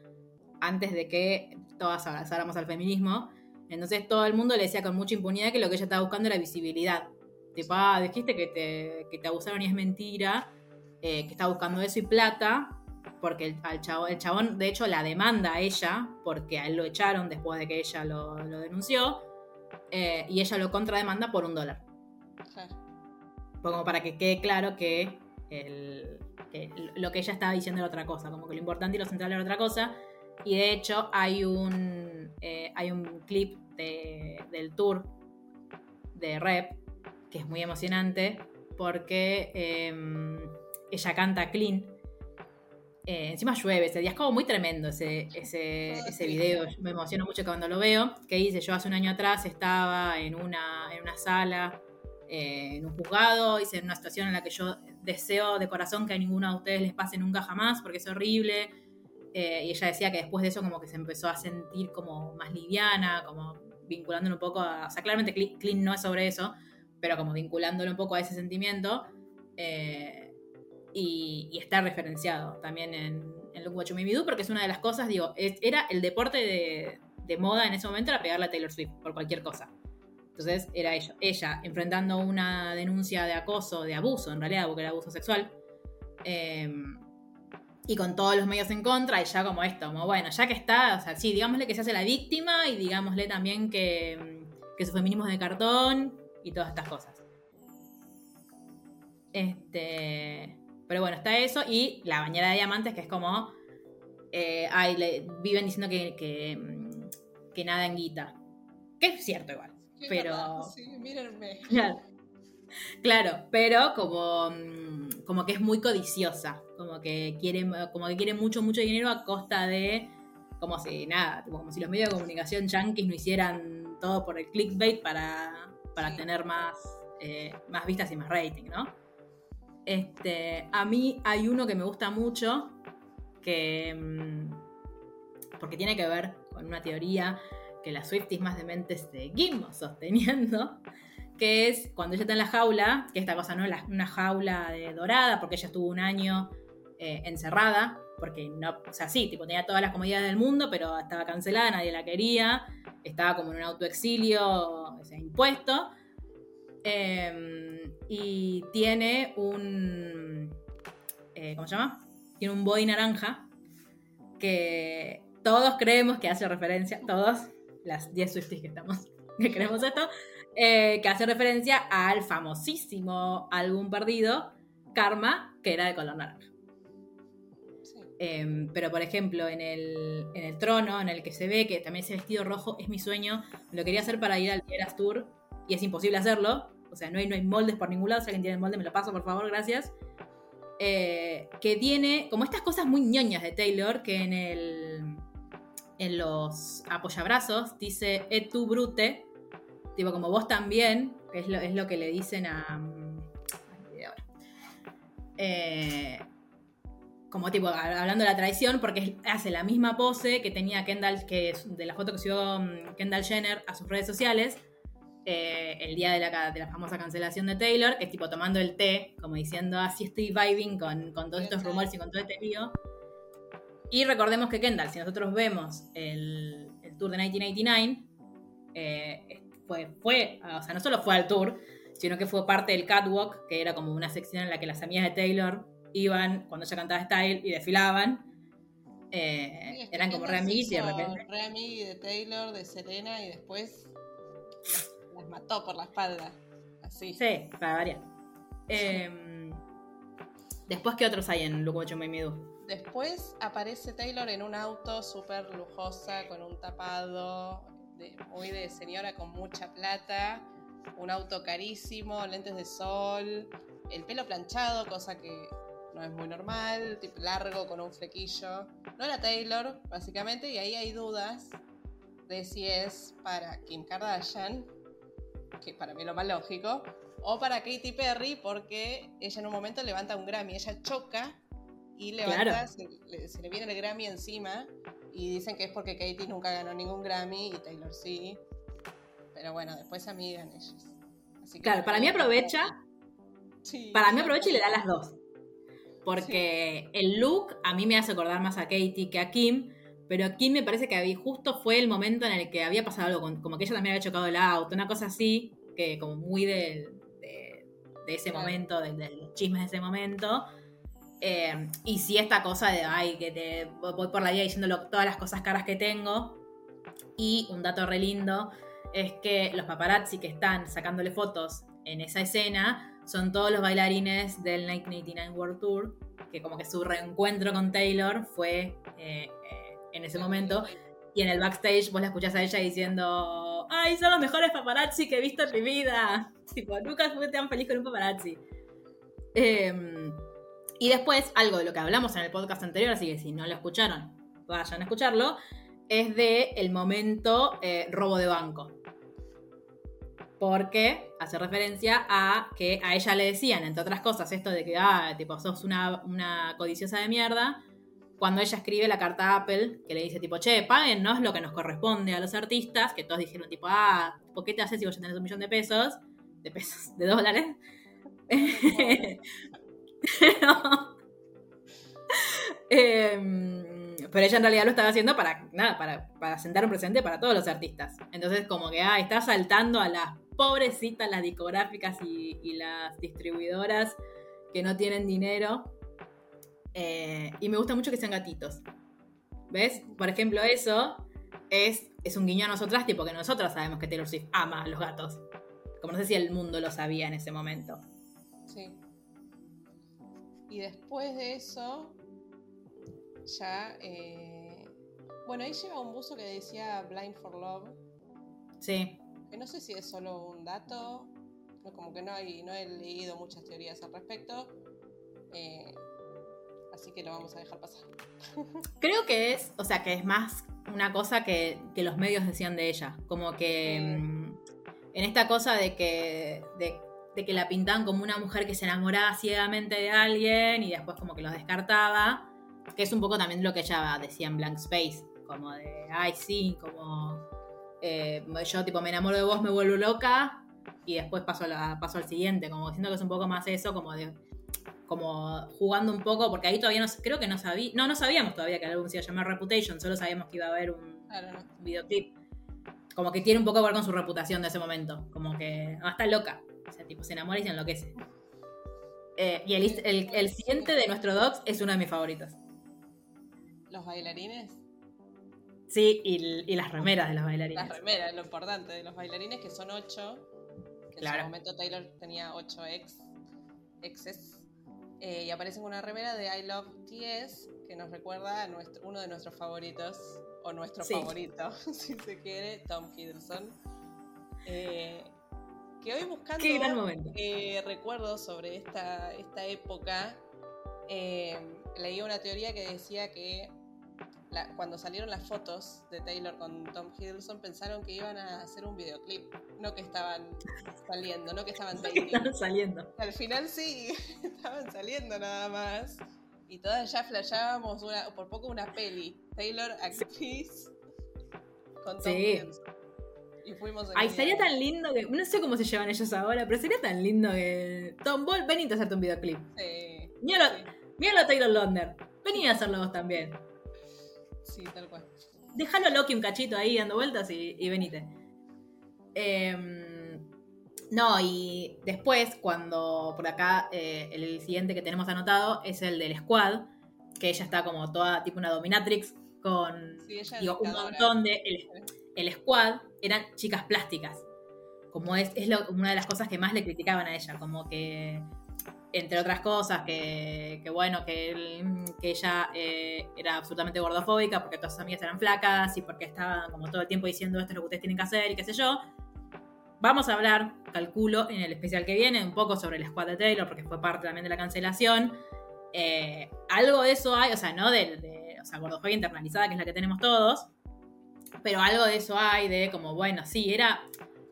antes de que todas abrazáramos al feminismo, entonces todo el mundo le decía con mucha impunidad que lo que ella estaba buscando era visibilidad. Tipo, ah, dijiste que te, que te abusaron y es mentira, eh, que está buscando eso y plata, porque el, al el chabón de hecho la demanda a ella, porque a él lo echaron después de que ella lo, denunció, eh, y ella lo contrademanda por un dólar. Como para que quede claro que, lo que ella estaba diciendo era otra cosa, como que lo importante y lo central era otra cosa. Y de hecho hay un, eh, hay un clip del tour de Rep que es muy emocionante porque em, ella canta Clean. Eh, encima llueve ese día, es como muy tremendo ese, ese, ese video, me emociono mucho cuando lo veo, que dice, yo hace un año atrás estaba en una, en una sala, eh, en un juzgado, hice en una situación en la que yo deseo de corazón que a ninguno de ustedes les pase nunca jamás, porque es horrible, Eh, y ella decía que después de eso como que se empezó a sentir como más liviana, como vinculándolo un poco a... O sea, claramente Clean no es sobre eso, pero como vinculándolo un poco a ese sentimiento. Eh, y, está referenciado también en, en Look What You Made Me Do, porque es una de las cosas, digo, era el deporte de, de moda en ese momento era pegarle a Taylor Swift por cualquier cosa. Entonces era ella, ella enfrentando una denuncia de acoso, de abuso en realidad, porque era abuso sexual. Em, y con todos los medios en contra, y ya como esto, como bueno, ya que está, o sea, sí, digámosle que se hace la víctima y digámosle también que, que su feminismo es de cartón y todas estas cosas. Este, pero bueno, está eso y la bañera de diamantes que es como, eh, viven diciendo que, que, nada en guita. Que es cierto igual pero... Sí, mírenme. Claro. pero como, mm, como que es muy codiciosa, como que quiere, como que quiere mucho, mucho dinero a costa de, como si nada, como si los medios de comunicación yankees no hicieran todo por el clickbait para, para tener más, eh, más vistas y más rating, ¿no? Este, a mí hay uno que me gusta mucho, que, mm, porque tiene que ver con una teoría que las Swifties más dementes seguimos sosteniendo, que es cuando ella está en la jaula, que esta cosa no es una jaula de dorada, porque ella estuvo un año eh, encerrada, porque no, o sea, sí, tipo, tenía todas las comodidades del mundo, pero estaba cancelada, nadie la quería, estaba como en un autoexilio o impuesto, em, y tiene un, eh, ¿cómo se llama? Tiene un body naranja que todos creemos que hace referencia, todos, las 10 Swifties que estamos, que queremos esto, eh, que hace referencia al famosísimo álbum perdido, Karma, que era de color naranja. Em, pero por ejemplo, en el, en el, trono, en el que se ve que también ese vestido rojo es mi sueño, lo quería hacer para ir al Eras Tour y es imposible hacerlo. O sea, no hay, no hay moldes por ningún lado. Si alguien tiene el molde, me lo paso, por favor, gracias. Eh, que tiene como estas cosas muy ñoñas de Taylor, que en el, en los apoyabrazos dice et tu brute, tipo como vos también, es lo, es lo que le dicen a... Mm, eh, como tipo hablando de la traición, porque hace la misma pose que tenía Kendall, que de la foto que subió mm, Kendall Jenner a sus redes sociales, eh, el día de la, de la, famosa cancelación de Taylor, que es tipo tomando el té, como diciendo, así estoy vibing con, con todos estos rumores y con todo este lío. Y recordemos que Kendall, si nosotros vemos el, tour de 1989, eh, fue, fue, o sea, no solo fue al tour, sino que fue parte del catwalk, que era como una sección en la que las amigas de Taylor iban cuando ella cantaba Style y desfilaban. Eh, eran como re y de repente. Re de Taylor, de Selena y después las, mató por la espalda. Así. Sí, para variar. Em, después, ¿qué otros hay en Look What You Made Me Do? Después aparece Taylor en un auto súper lujosa, con un tapado, muy de señora con mucha plata, un auto carísimo, lentes de sol, el pelo planchado, cosa que no es muy normal, tipo largo con un flequillo. No era Taylor, básicamente, y ahí hay dudas de si es para Kim Kardashian, que para mí es lo más lógico, o para Katy Perry, porque ella en un momento levanta un Grammy, ella choca y levanta, se, le viene el Grammy encima y dicen que es porque Katie nunca ganó ningún Grammy y Taylor sí. Pero bueno, después se amigan ellos. claro, para mí aprovecha. para mí aprovecha y le da las dos. Porque el look a mí me hace acordar más a Katie que a Kim, pero Kim me parece que justo fue el momento en el que había pasado algo, como que ella también había chocado el auto, una cosa así, que como muy de, ese momento, de, de, los chismes de ese momento. Eh, y si esta cosa de, ay, que te voy por la vida diciendo todas las cosas caras que tengo. Y un dato re lindo es que los paparazzi que están sacándole fotos en esa escena son todos los bailarines del 1989 World Tour, que como que su reencuentro con Taylor fue eh, eh, en ese momento. Y en el backstage vos la escuchás a ella diciendo, ay, son los mejores paparazzi que he visto en mi vida. Tipo, nunca fui tan feliz con un paparazzi. Eh, y después, algo de lo que hablamos en el podcast anterior, así que si no lo escucharon, vayan a escucharlo, es de el momento eh, robo de banco. Porque hace referencia a que a ella le decían, entre otras cosas, esto de que, ah, tipo, sos una, codiciosa de mierda, cuando ella escribe la carta a Apple, que le dice tipo, che, paguen, no es lo que nos corresponde a los artistas, que todos dijeron tipo, ah, ¿por qué te haces si vos ya tenés un millón de pesos? De pesos, de dólares. pero, em, pero ella en realidad lo estaba haciendo para, nada, para, para sentar un presente para todos los artistas. Entonces como que, ah, está saltando a las pobrecitas, las discográficas y, y las distribuidoras que no tienen dinero eh, y me gusta mucho que sean gatitos. ¿Ves? Por ejemplo, eso es, es un guiño a nosotras, tipo que nosotras sabemos que Taylor Swift ama a los gatos. Como no sé si el mundo lo sabía en ese momento. Sí. Y después de eso, ya. Eh, bueno, ahí lleva un buzo que decía Blind for Love. Sí. Que no sé si es solo un dato. como que no, hay, no he leído muchas teorías al respecto. Eh, así que lo vamos a dejar pasar. Creo que es, o sea, que es más una cosa que, los medios decían de ella, como que mm, en esta cosa de que, de, que la pintaban como una mujer que se enamoraba ciegamente de alguien y después como que los descartaba, que es un poco también lo que ella decía en Blank Space, como de, ay, sí, como eh, yo tipo me enamoro de vos, me vuelvo loca y después paso, la, paso al siguiente, como siento que es un poco más eso, como de como jugando un poco, porque ahí todavía no, creo que no sabía, no, no sabíamos todavía que el álbum se iba a llamar Reputation, solo sabíamos que iba a haber un, videoclip. Como que tiene un poco que ver con su reputación de ese momento, como que, no, está loca, o sea, tipo, se enamora y se enloquece. Eh, y el, el, siguiente de nuestro docs es uno de mis favoritos. ¿Los bailarines? Sí, y, las remeras de los bailarines. Las remeras, lo importante de los bailarines, que son ocho. Que en ese momento Taylor tenía ocho ex, exes. Eh, y aparece con una remera de I Love TS que nos recuerda a nuestro, uno de nuestros favoritos, o nuestro favorito, si se quiere, Tom Hiddleston. Eh, que hoy buscando eh, recuerdos sobre esta, esta época, leí una teoría que decía que cuando salieron las fotos de Taylor con Tom Hiddleston pensaron que iban a hacer un videoclip, no que estaban saliendo, no que estaban saliendo. Al final sí, estaban saliendo nada más. Y todas ya flashábamos una, por poco una peli. Taylor, actriz, con Tom Hiddleston. Y fuimos Ay, sería tan lindo que. No sé cómo se llevan ellos ahora, pero sería tan lindo que. Tom Ball, venite a hacerte un videoclip. Sí. Míralo, a Taylor Londer. Vení a hacerlo vos también. Sí, tal cual. Déjalo Loki un cachito ahí dando vueltas y, venite. Em, no, y después, cuando por acá eh, el siguiente que tenemos anotado es el del Squad, que ella está como toda tipo una dominatrix con un montón de. El, Squad eran chicas plásticas. Como es, es una de las cosas que más le criticaban a ella, como que entre otras cosas, que, bueno, que, que ella eh, era absolutamente gordofóbica porque todas sus amigas eran flacas y porque estaba como todo el tiempo diciendo esto es lo que ustedes tienen que hacer y qué sé yo. Vamos a hablar, calculo, en el especial que viene, un poco sobre el squad de Taylor, porque fue parte también de la cancelación. Eh, algo de eso hay, o sea, no de, de o sea, gordofobia internalizada, que es la que tenemos todos, pero algo de eso hay, de como, bueno, sí, era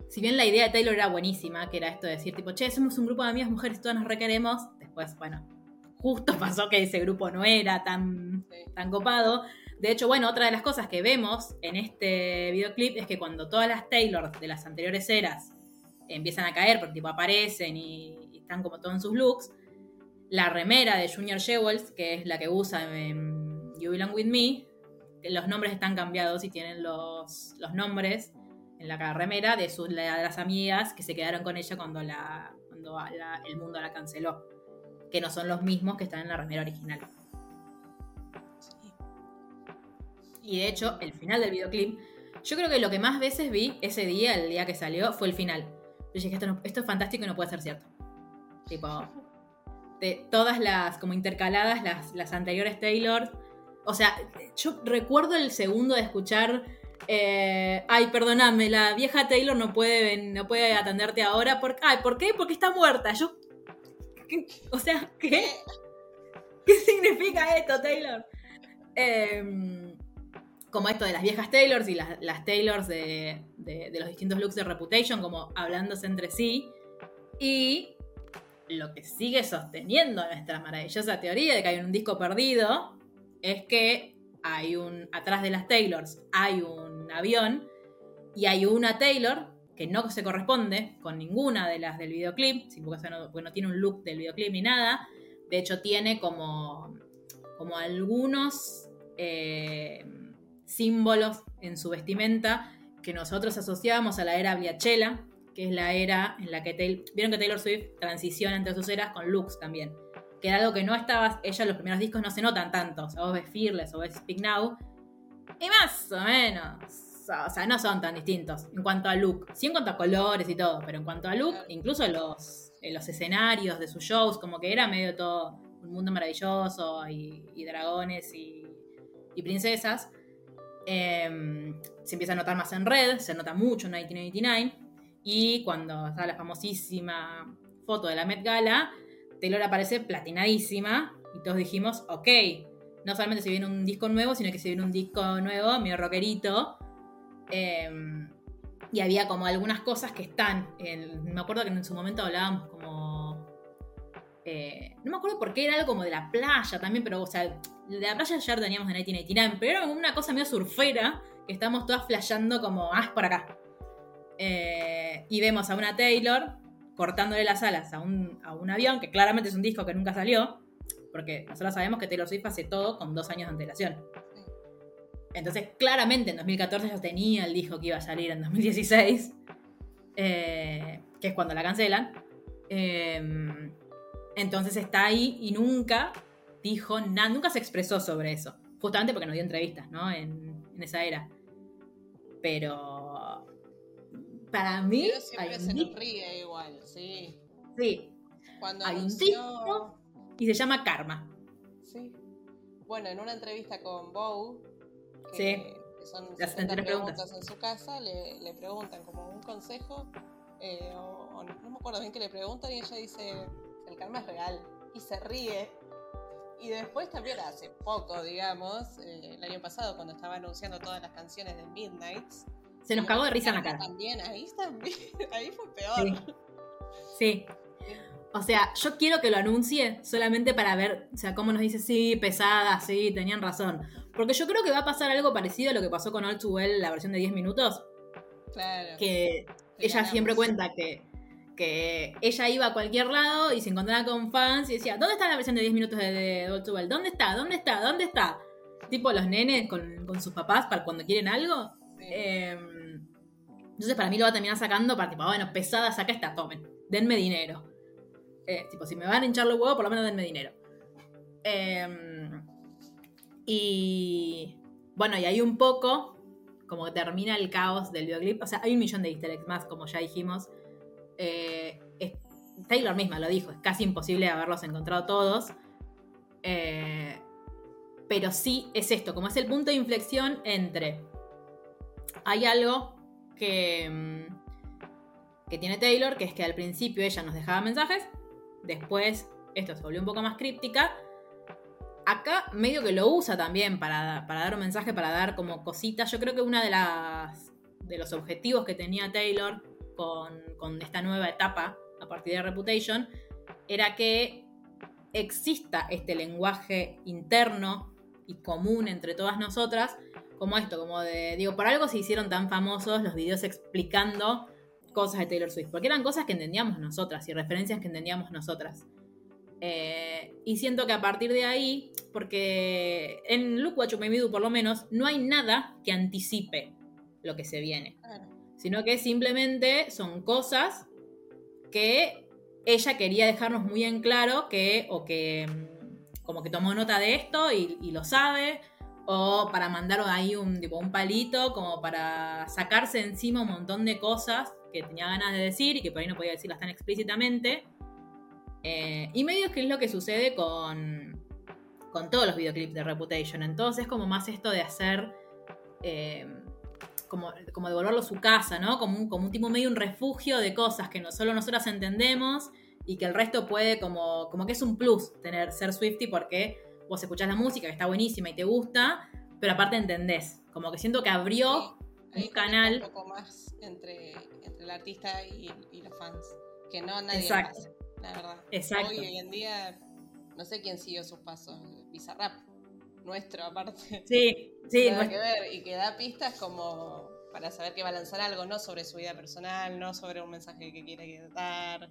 si bien la idea de Taylor era buenísima, que era esto de decir, tipo, che, somos un grupo de amigas mujeres, todas nos requeremos, después, bueno, justo pasó que ese grupo no era tan, tan copado. De hecho, bueno, otra de las cosas que vemos en este videoclip es que cuando todas las Taylor de las anteriores eras empiezan a caer, porque tipo aparecen y, están como todos en sus looks, la remera de Junior Jewels, que es la que usa en You Belong With Me, los nombres están cambiados y tienen los, los nombres en la remera de, sus, de las amigas que se quedaron con ella cuando, la, cuando el mundo la canceló. Que no son los mismos que están en la remera original. Y de hecho, el final del videoclip, yo creo que lo que más veces vi ese día, el día que salió, fue el final. Yo dije, esto, esto es fantástico y no puede ser cierto. Tipo, de todas las, como intercaladas, las, las anteriores Taylor. O sea, yo recuerdo el segundo de escuchar eh, ay, perdóname, la vieja Taylor no puede, no puede atenderte ahora. Por, ay, ¿por qué? Porque está muerta. Yo. O sea, ¿qué? ¿Qué significa esto, Taylor? Em, como esto de las viejas Taylors y las, Taylors de, de, los distintos looks de Reputation, como hablándose entre sí. Y lo que sigue sosteniendo nuestra maravillosa teoría de que hay un disco perdido es que hay un. atrás de las Taylors hay un avión y hay una Taylor que no se corresponde con ninguna de las del videoclip, porque no, porque no tiene un look del videoclip ni nada. De hecho, tiene como, como algunos eh, símbolos en su vestimenta que nosotros asociábamos a la era Bliachela, que es la era en la que Taylor, vieron que Taylor Swift transiciona entre sus eras con looks también, que era que no estaba, ella en los primeros discos no se notan tanto, o sea, vos ves Fearless o ves Speak Now, y más o menos, o sea, no son tan distintos en cuanto a look, sí en cuanto a colores y todo, pero en cuanto a look, incluso los, los escenarios de sus shows, como que era medio todo un mundo maravilloso y, dragones y, princesas. Em, se empieza a notar más en red, se nota mucho en 1989. Y cuando está la famosísima foto de la Met Gala, Taylor aparece platinadísima. Y todos dijimos, ok, no solamente se viene un disco nuevo, sino que se viene un disco nuevo, medio rockerito. Em, y había como algunas cosas que están. me acuerdo que en su momento hablábamos como. Eh, no me acuerdo por qué era algo como de la playa también, pero o sea, de la playa ya teníamos de 1989, pero era una cosa medio surfera que estamos todas flasheando como, ah, por acá. Eh, y vemos a una Taylor cortándole las alas a un, avión, que claramente es un disco que nunca salió, porque nosotros sabemos que Taylor Swift hace todo con dos años de antelación. Entonces, claramente en 2014 ya tenía el disco que iba a salir en 2016, eh, que es cuando la cancelan. Eh, entonces está ahí y nunca dijo nada, nunca se expresó sobre eso. Justamente porque no dio entrevistas, ¿no? En, esa era. Pero. Para mí. Pero siempre se nos ríe igual, sí. Sí. Cuando hay un disco y se llama Karma. Sí. Bueno, en una entrevista con Bow, que, sí. son 60 preguntas. en su casa, le, le preguntan como un consejo, eh, o, no me acuerdo bien que le preguntan, y ella dice: el karma es real. Y se ríe y después también hace poco, digamos, eh, el año pasado, cuando estaba anunciando todas las canciones de Midnights. Se nos cagó de risa en la cara. También, ahí también, ahí fue peor. Sí. O sea, yo quiero que lo anuncie solamente para ver, o sea, cómo nos dice, sí, pesada, sí, tenían razón. Porque yo creo que va a pasar algo parecido a lo que pasó con All Too Well, la versión de 10 minutos. Claro. Que ella siempre cuenta que que ella iba a cualquier lado y se encontraba con fans y decía, ¿dónde está la versión de 10 minutos de, de ¿Dónde está? ¿Dónde está? ¿Dónde está? Tipo los nenes con, sus papás para cuando quieren algo. Em, entonces para mí lo va a terminar sacando para tipo, ah, bueno, pesada, saca esta, tomen, denme dinero. Eh, tipo, si me van a hinchar los huevos, por lo menos denme dinero. Em, y bueno, y hay un poco como termina el caos del videoclip. O sea, hay un millón de easter eggs más, como ya dijimos. Eh, Taylor misma lo dijo, es casi imposible haberlos encontrado todos. Eh, pero sí es esto, como es el punto de inflexión entre. Hay algo que, mm, que tiene Taylor, que es que al principio ella nos dejaba mensajes, después esto se volvió un poco más críptica. Acá medio que lo usa también para, para dar un mensaje, para dar como cositas. Yo creo que una de las de los objetivos que tenía Taylor con, esta nueva etapa a partir de Reputation era que exista este lenguaje interno y común entre todas nosotras, como esto, como de, digo, por algo se hicieron tan famosos los videos explicando cosas de Taylor Swift, porque eran cosas que entendíamos nosotras y referencias que entendíamos nosotras. Eh, y siento que a partir de ahí, porque en Look What You Made Me Do por lo menos, no hay nada que anticipe lo que se viene sino que simplemente son cosas que ella quería dejarnos muy en claro que, o que mm, como que tomó nota de esto y, lo sabe, o para mandar ahí un, tipo, un palito, como para sacarse encima un montón de cosas que tenía ganas de decir y que por ahí no podía decirlas tan explícitamente. Eh, y medio que es lo que sucede con, con todos los videoclips de Reputation. Entonces es como más esto de hacer... Eh, como, como devolverlo a su casa, ¿no? Como un, como un tipo medio un refugio de cosas que no, solo nosotras entendemos y que el resto puede como, como que es un plus tener ser Swifty porque vos escuchás la música que está buenísima y te gusta, pero aparte entendés. Como que siento que abrió un canal. Un poco más entre, entre el artista y, los fans. Que no nadie Exacto. la verdad. Exacto. Hoy, hoy en día, no sé quién siguió sus pasos. Bizarrap. nuestro aparte. Sí, sí. Nada que ver, y que da pistas como para saber que va a lanzar algo, no sobre su vida personal, no sobre un mensaje que quiere dar.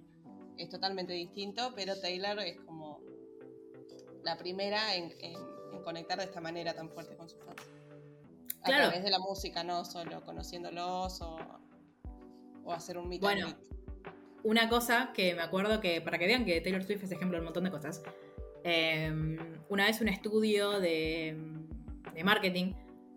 Es totalmente distinto, pero Taylor es como la primera en, en conectar de esta manera tan fuerte con sus fans. A Claro. través de la música, no solo conociéndolos o, o hacer un meet and Bueno, greet. una cosa que me acuerdo que, para que vean que Taylor Swift es ejemplo de un montón de cosas, eh, una vez un estudio de, de marketing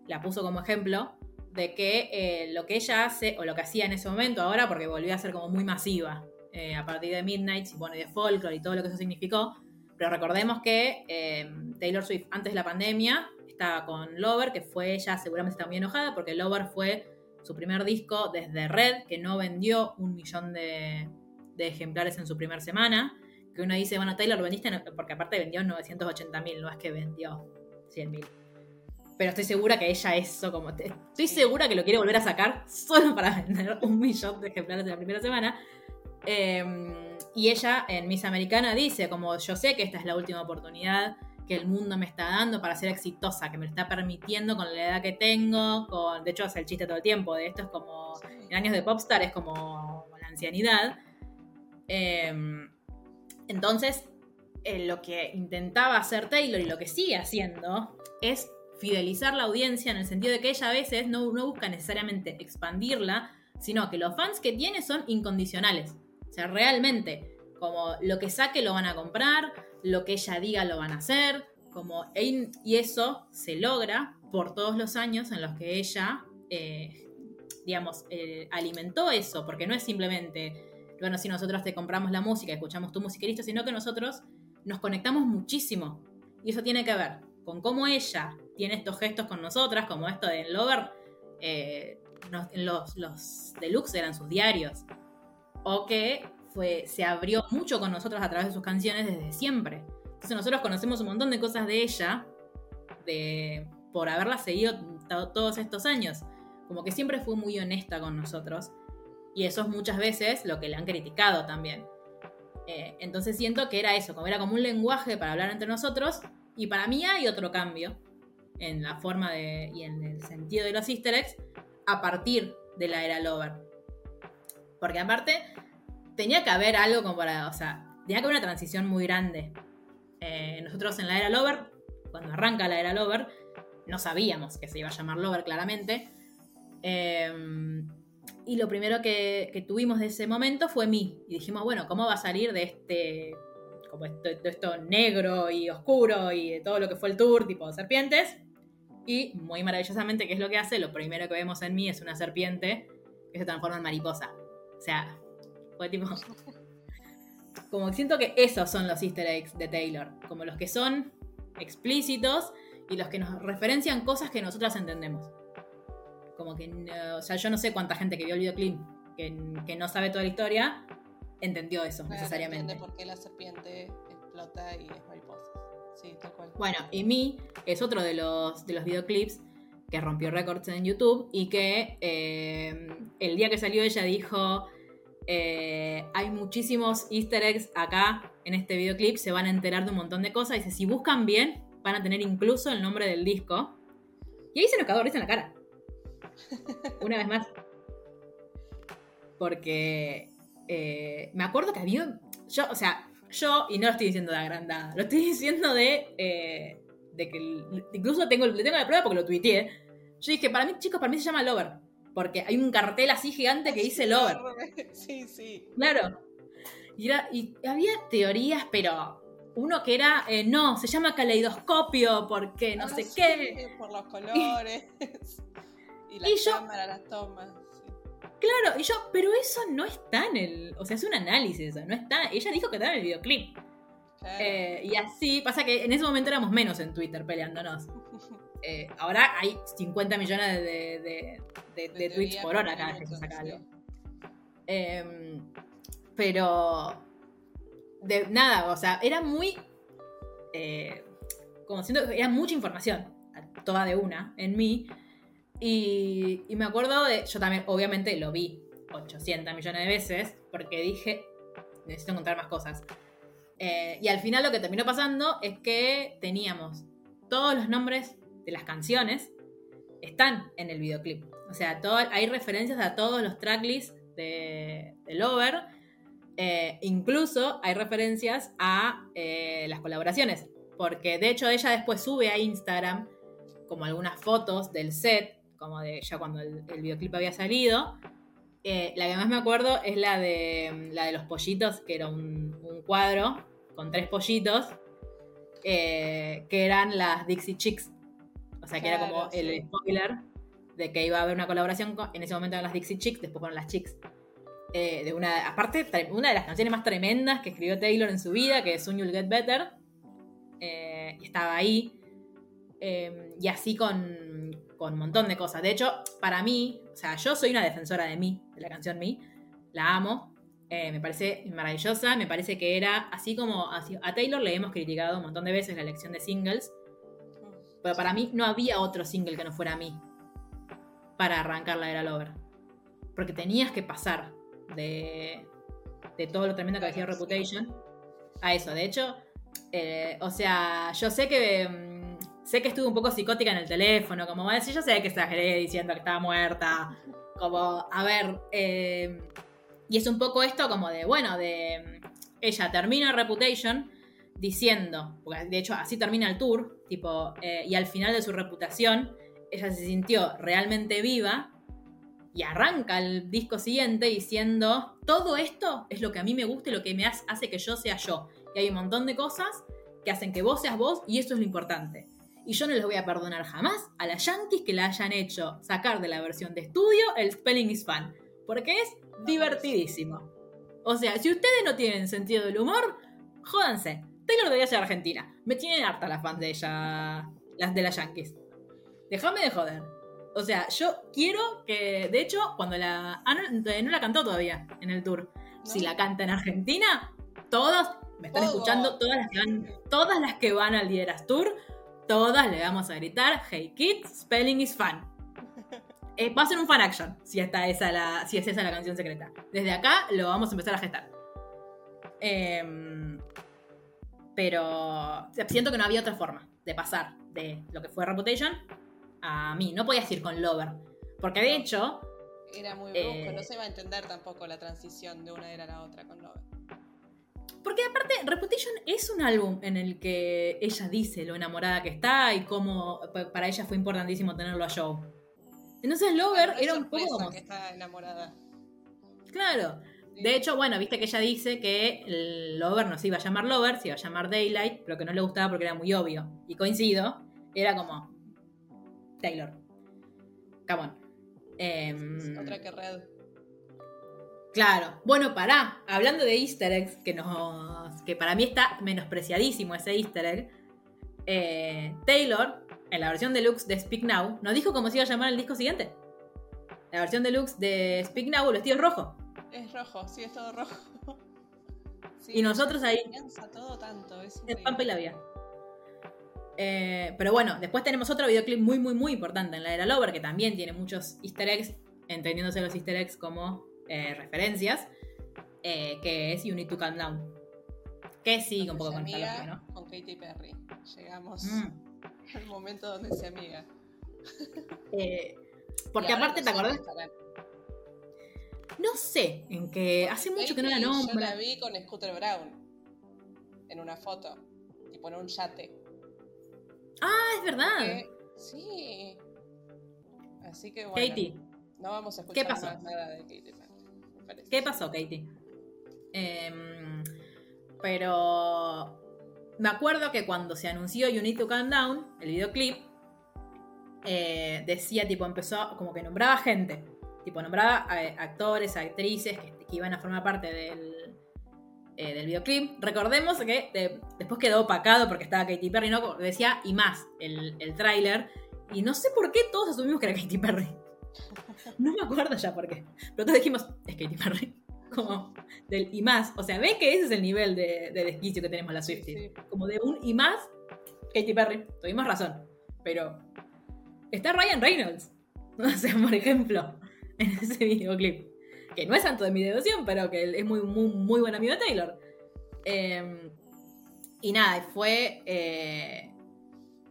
la puso como ejemplo de que eh, lo que ella hace, o lo que hacía en ese momento ahora, porque volvió a ser como muy masiva eh, a partir de Midnight, y bueno, y de Folklore y todo lo que eso significó, pero recordemos que eh, Taylor Swift antes de la pandemia estaba con Lover, que fue ella seguramente está muy enojada porque Lover fue su primer disco desde Red, que no vendió un millón de, de ejemplares en su primera semana. Que uno dice, bueno, Taylor, lo vendiste, en- porque aparte vendió 980 mil, no es que vendió 100 mil. Pero estoy segura que ella eso, como. te- estoy segura que lo quiere volver a sacar solo para vender un millón de ejemplares en la primera semana. Eh, y ella en Miss Americana dice, como yo sé que esta es la última oportunidad que el mundo me está dando para ser exitosa, que me está permitiendo con la edad que tengo, con, de hecho hace el chiste todo el tiempo, de esto es como, en años de popstar es como la ancianidad. Eh, entonces, eh, lo que intentaba hacer Taylor y lo que sigue haciendo es fidelizar la audiencia en el sentido de que ella a veces no, no busca necesariamente expandirla, sino que los fans que tiene son incondicionales. Sea, realmente, como lo que saque lo van a comprar, lo que ella diga lo van a hacer, como, y eso se logra por todos los años en los que ella, eh, digamos, eh, alimentó eso, porque no es simplemente, bueno, si nosotros te compramos la música, escuchamos tu música y listo, sino que nosotros nos conectamos muchísimo. Y eso tiene que ver con cómo ella tiene estos gestos con nosotras, como esto de Lover, eh, los, los deluxe eran sus diarios, o que fue, se abrió mucho con nosotros a través de sus canciones desde siempre. Entonces nosotros conocemos un montón de cosas de ella, de, por haberla seguido to- todos estos años. Como que siempre fue muy honesta con nosotros. Y eso es muchas veces lo que le han criticado también. Eh, entonces siento que era eso, como era como un lenguaje para hablar entre nosotros. Y para mí hay otro cambio en la forma de, y en el sentido de los easter eggs a partir de la era Lover. Porque aparte tenía que haber algo como para, o sea, tenía que haber una transición muy grande. Eh, nosotros en la era Lover, cuando arranca la era Lover, no sabíamos que se iba a llamar Lover claramente. Eh, y lo primero que, tuvimos de ese momento fue mí. Y dijimos, bueno, ¿cómo va a salir de este, como esto, esto negro y oscuro y de todo lo que fue el tour, tipo serpientes? Y muy maravillosamente, ¿qué es lo que hace? Lo primero que vemos en mí es una serpiente que se transforma en mariposa. O sea, fue tipo... Como siento que esos son los easter eggs de Taylor. Como los que son explícitos y los que nos referencian cosas que nosotras entendemos. Como que, no- o sea, yo no sé cuánta gente que vio el videoclip que, que no sabe toda la historia entendió eso Claro, necesariamente. entiende por qué la serpiente explota y es mariposa. Sí, tal cual. Bueno, y Mi es otro de los, de los videoclips que rompió récords en YouTube y que eh, el día que salió ella dijo, eh, hay muchísimos easter eggs acá en este videoclip, se van a enterar de un montón de cosas. Dice, si buscan bien, van a tener incluso el nombre del disco. Y ahí se nos cagó risa en la cara. Una vez más. Porque eh, me acuerdo que había... Yo, o sea, yo, y no lo estoy diciendo de agrandada, lo estoy diciendo de, de que el- incluso tengo, le tengo la prueba porque lo tuiteé. Yo dije, para mí, chicos, para mí se llama Lover. Porque hay un cartel así gigante que dice Lover. Sí, sí. Claro. Y, era- y había teorías, pero uno que era, eh, no, se llama caleidoscopio porque no Ah, sé sí, qué. Por los colores. y Y yo- cámaras, las tomas. Claro, y yo, pero eso no está en el. O sea, es un análisis eso, no está. Ella dijo que estaba en el videoclip. Eh, y así, pasa que en ese momento éramos menos en Twitter peleándonos. Eh, ahora hay 50 millones de, de- tweets por hora cada vez que se saca algo. Eh, pero. De nada, o sea, era muy. eh, como siento que era mucha información, toda de una, en mí. Y, y me acuerdo de. Yo también, obviamente, lo vi 800 millones de veces, porque dije, necesito encontrar más cosas. Eh, y al final lo que terminó pasando es que teníamos todos los nombres de las canciones están en el videoclip. O sea, hay referencias a todos los tracklists de, de Lover. Eh, incluso hay referencias a eh, las colaboraciones. Porque de hecho ella después sube a Instagram como algunas fotos del set, como de ya cuando el, videoclip había salido. La que más me acuerdo es la de, la de los pollitos, que era un cuadro con tres pollitos, eh, que eran las Dixie Chicks. O sea, que era como el spoiler de que iba a haber una colaboración con, en ese momento eran las Dixie Chicks, después fueron las Chicks. Eh, de una, aparte, una de las canciones más tremendas que escribió Taylor en su vida, que es Soon You'll Get Better. Eh, y estaba ahí. Eh, y así con, con un montón de cosas. De hecho, para mí, o sea, yo soy una defensora de mí, de la canción Me. La amo. Eh, me parece maravillosa. Me parece que era así como. así- a Taylor le hemos criticado un montón de veces la elección de singles. Pero para mí no había otro single que no fuera mí para arrancar la era Lover. Porque tenías que pasar de, de todo lo tremendo que sí. Reputation a eso. De hecho, eh, o sea, yo sé que mm, sé que estuve un poco psicótica en el teléfono, como va a decir, yo sé que exageré diciendo que estaba muerta. Como, a ver, eh, y es un poco esto como de, bueno, de mm, ella termina Reputation diciendo, porque de hecho así termina el tour, tipo, eh, y al final de su reputación, ella se sintió realmente viva y arranca el disco siguiente diciendo, todo esto es lo que a mí me gusta y lo que me hace- que yo sea yo. Y hay un montón de cosas que hacen que vos seas vos y eso es lo importante. Y yo no les voy a perdonar jamás a las yankees que la hayan hecho sacar de la versión de estudio el Spelling is Fun, porque es divertidísimo. O sea, si ustedes no tienen sentido del humor, jódanse. Taylor debería ser argentina. Me tienen harta las fans de ella, las de las yankees. Déjame de joder. O sea, yo quiero que, de hecho, cuando la... Ah, no, no la cantó todavía en el tour. Si la canta en Argentina, todos, me están escuchando, todas las que van, todas las que van al Lideras Tour, todas le vamos a gritar, Hey kids, spelling is fun. Eh, va a ser un fan action si, está esa la, si es esa la canción secreta. Desde acá lo vamos a empezar a gestar. Em, pero siento que no había otra forma de pasar de lo que fue Reputation a mí. No podías ir con Lover. Porque de hecho, Era muy brusco, Eh, no se iba a entender tampoco la transición de una era a la otra con Lover. Porque aparte, Reputation es un álbum en el que ella dice lo enamorada que está y cómo pa- para ella fue importantísimo tenerlo a Joe. Entonces Lover era un poco como... que está enamorada. Claro. Sí. De hecho, bueno, viste que ella dice que Lover no se iba a llamar Lover, se iba a llamar Daylight, pero que no le gustaba porque era muy obvio. Y coincido, era como Taylor. Come on. Em, Otra que Red. Claro. Bueno, pará. Hablando de easter eggs, que, nos, que para mí está menospreciadísimo ese easter egg. eh, Taylor, en la versión deluxe de Speak Now, nos dijo cómo se iba a llamar el disco siguiente. La versión deluxe de Speak Now, el vestido es rojo. Es rojo, sí, es todo rojo. Sí, Y nosotros ahí- Piensa todo tanto, es. Pampa y la Vía. Eh, pero bueno, después tenemos otro videoclip muy, muy, muy importante en la era Lover, que también tiene muchos easter eggs, entendiéndose los easter eggs como eh, referencias, eh, que es You Need to Calm Down. Que sigue un poco con amiga ¿no? Con Katy Perry. Llegamos Mm. Al momento donde se amiga. Eh, porque aparte, no ¿te acordás? No sé, en que hace mucho que no la Katy, Yo la vi con Scooter Brown. En una foto. Tipo en un yate. Ah, es verdad. Sí. Así que bueno. Katie, No vamos a escuchar ¿Qué pasó? más nada de Katy Perry. me parece. ¿Qué pasó, Katie? Em, pero me acuerdo que cuando se anunció You Need to Calm Down, el videoclip, eh, decía, tipo, empezó como que nombraba gente. Tipo, nombraba a- actores, actrices que, que iban a formar parte del, eh, del videoclip. Recordemos que eh, después quedó opacado porque estaba Katy Perry, ¿no? Decía y más el, el tráiler. Y no sé por qué todos asumimos que era Katy Perry. No me acuerdo ya por qué. Pero todos dijimos, es Katy Perry. Como del y más. O sea, ve que ese es el nivel de, de desquicio que tenemos la Swiftie. Sí. Como de un y más, Katy Perry. Tuvimos razón. Pero está Ryan Reynolds. O sea, por ejemplo, en ese videoclip. Que no es santo de mi devoción, pero que es muy, muy, muy buen amigo de Taylor. Eh, y nada, fue. eh,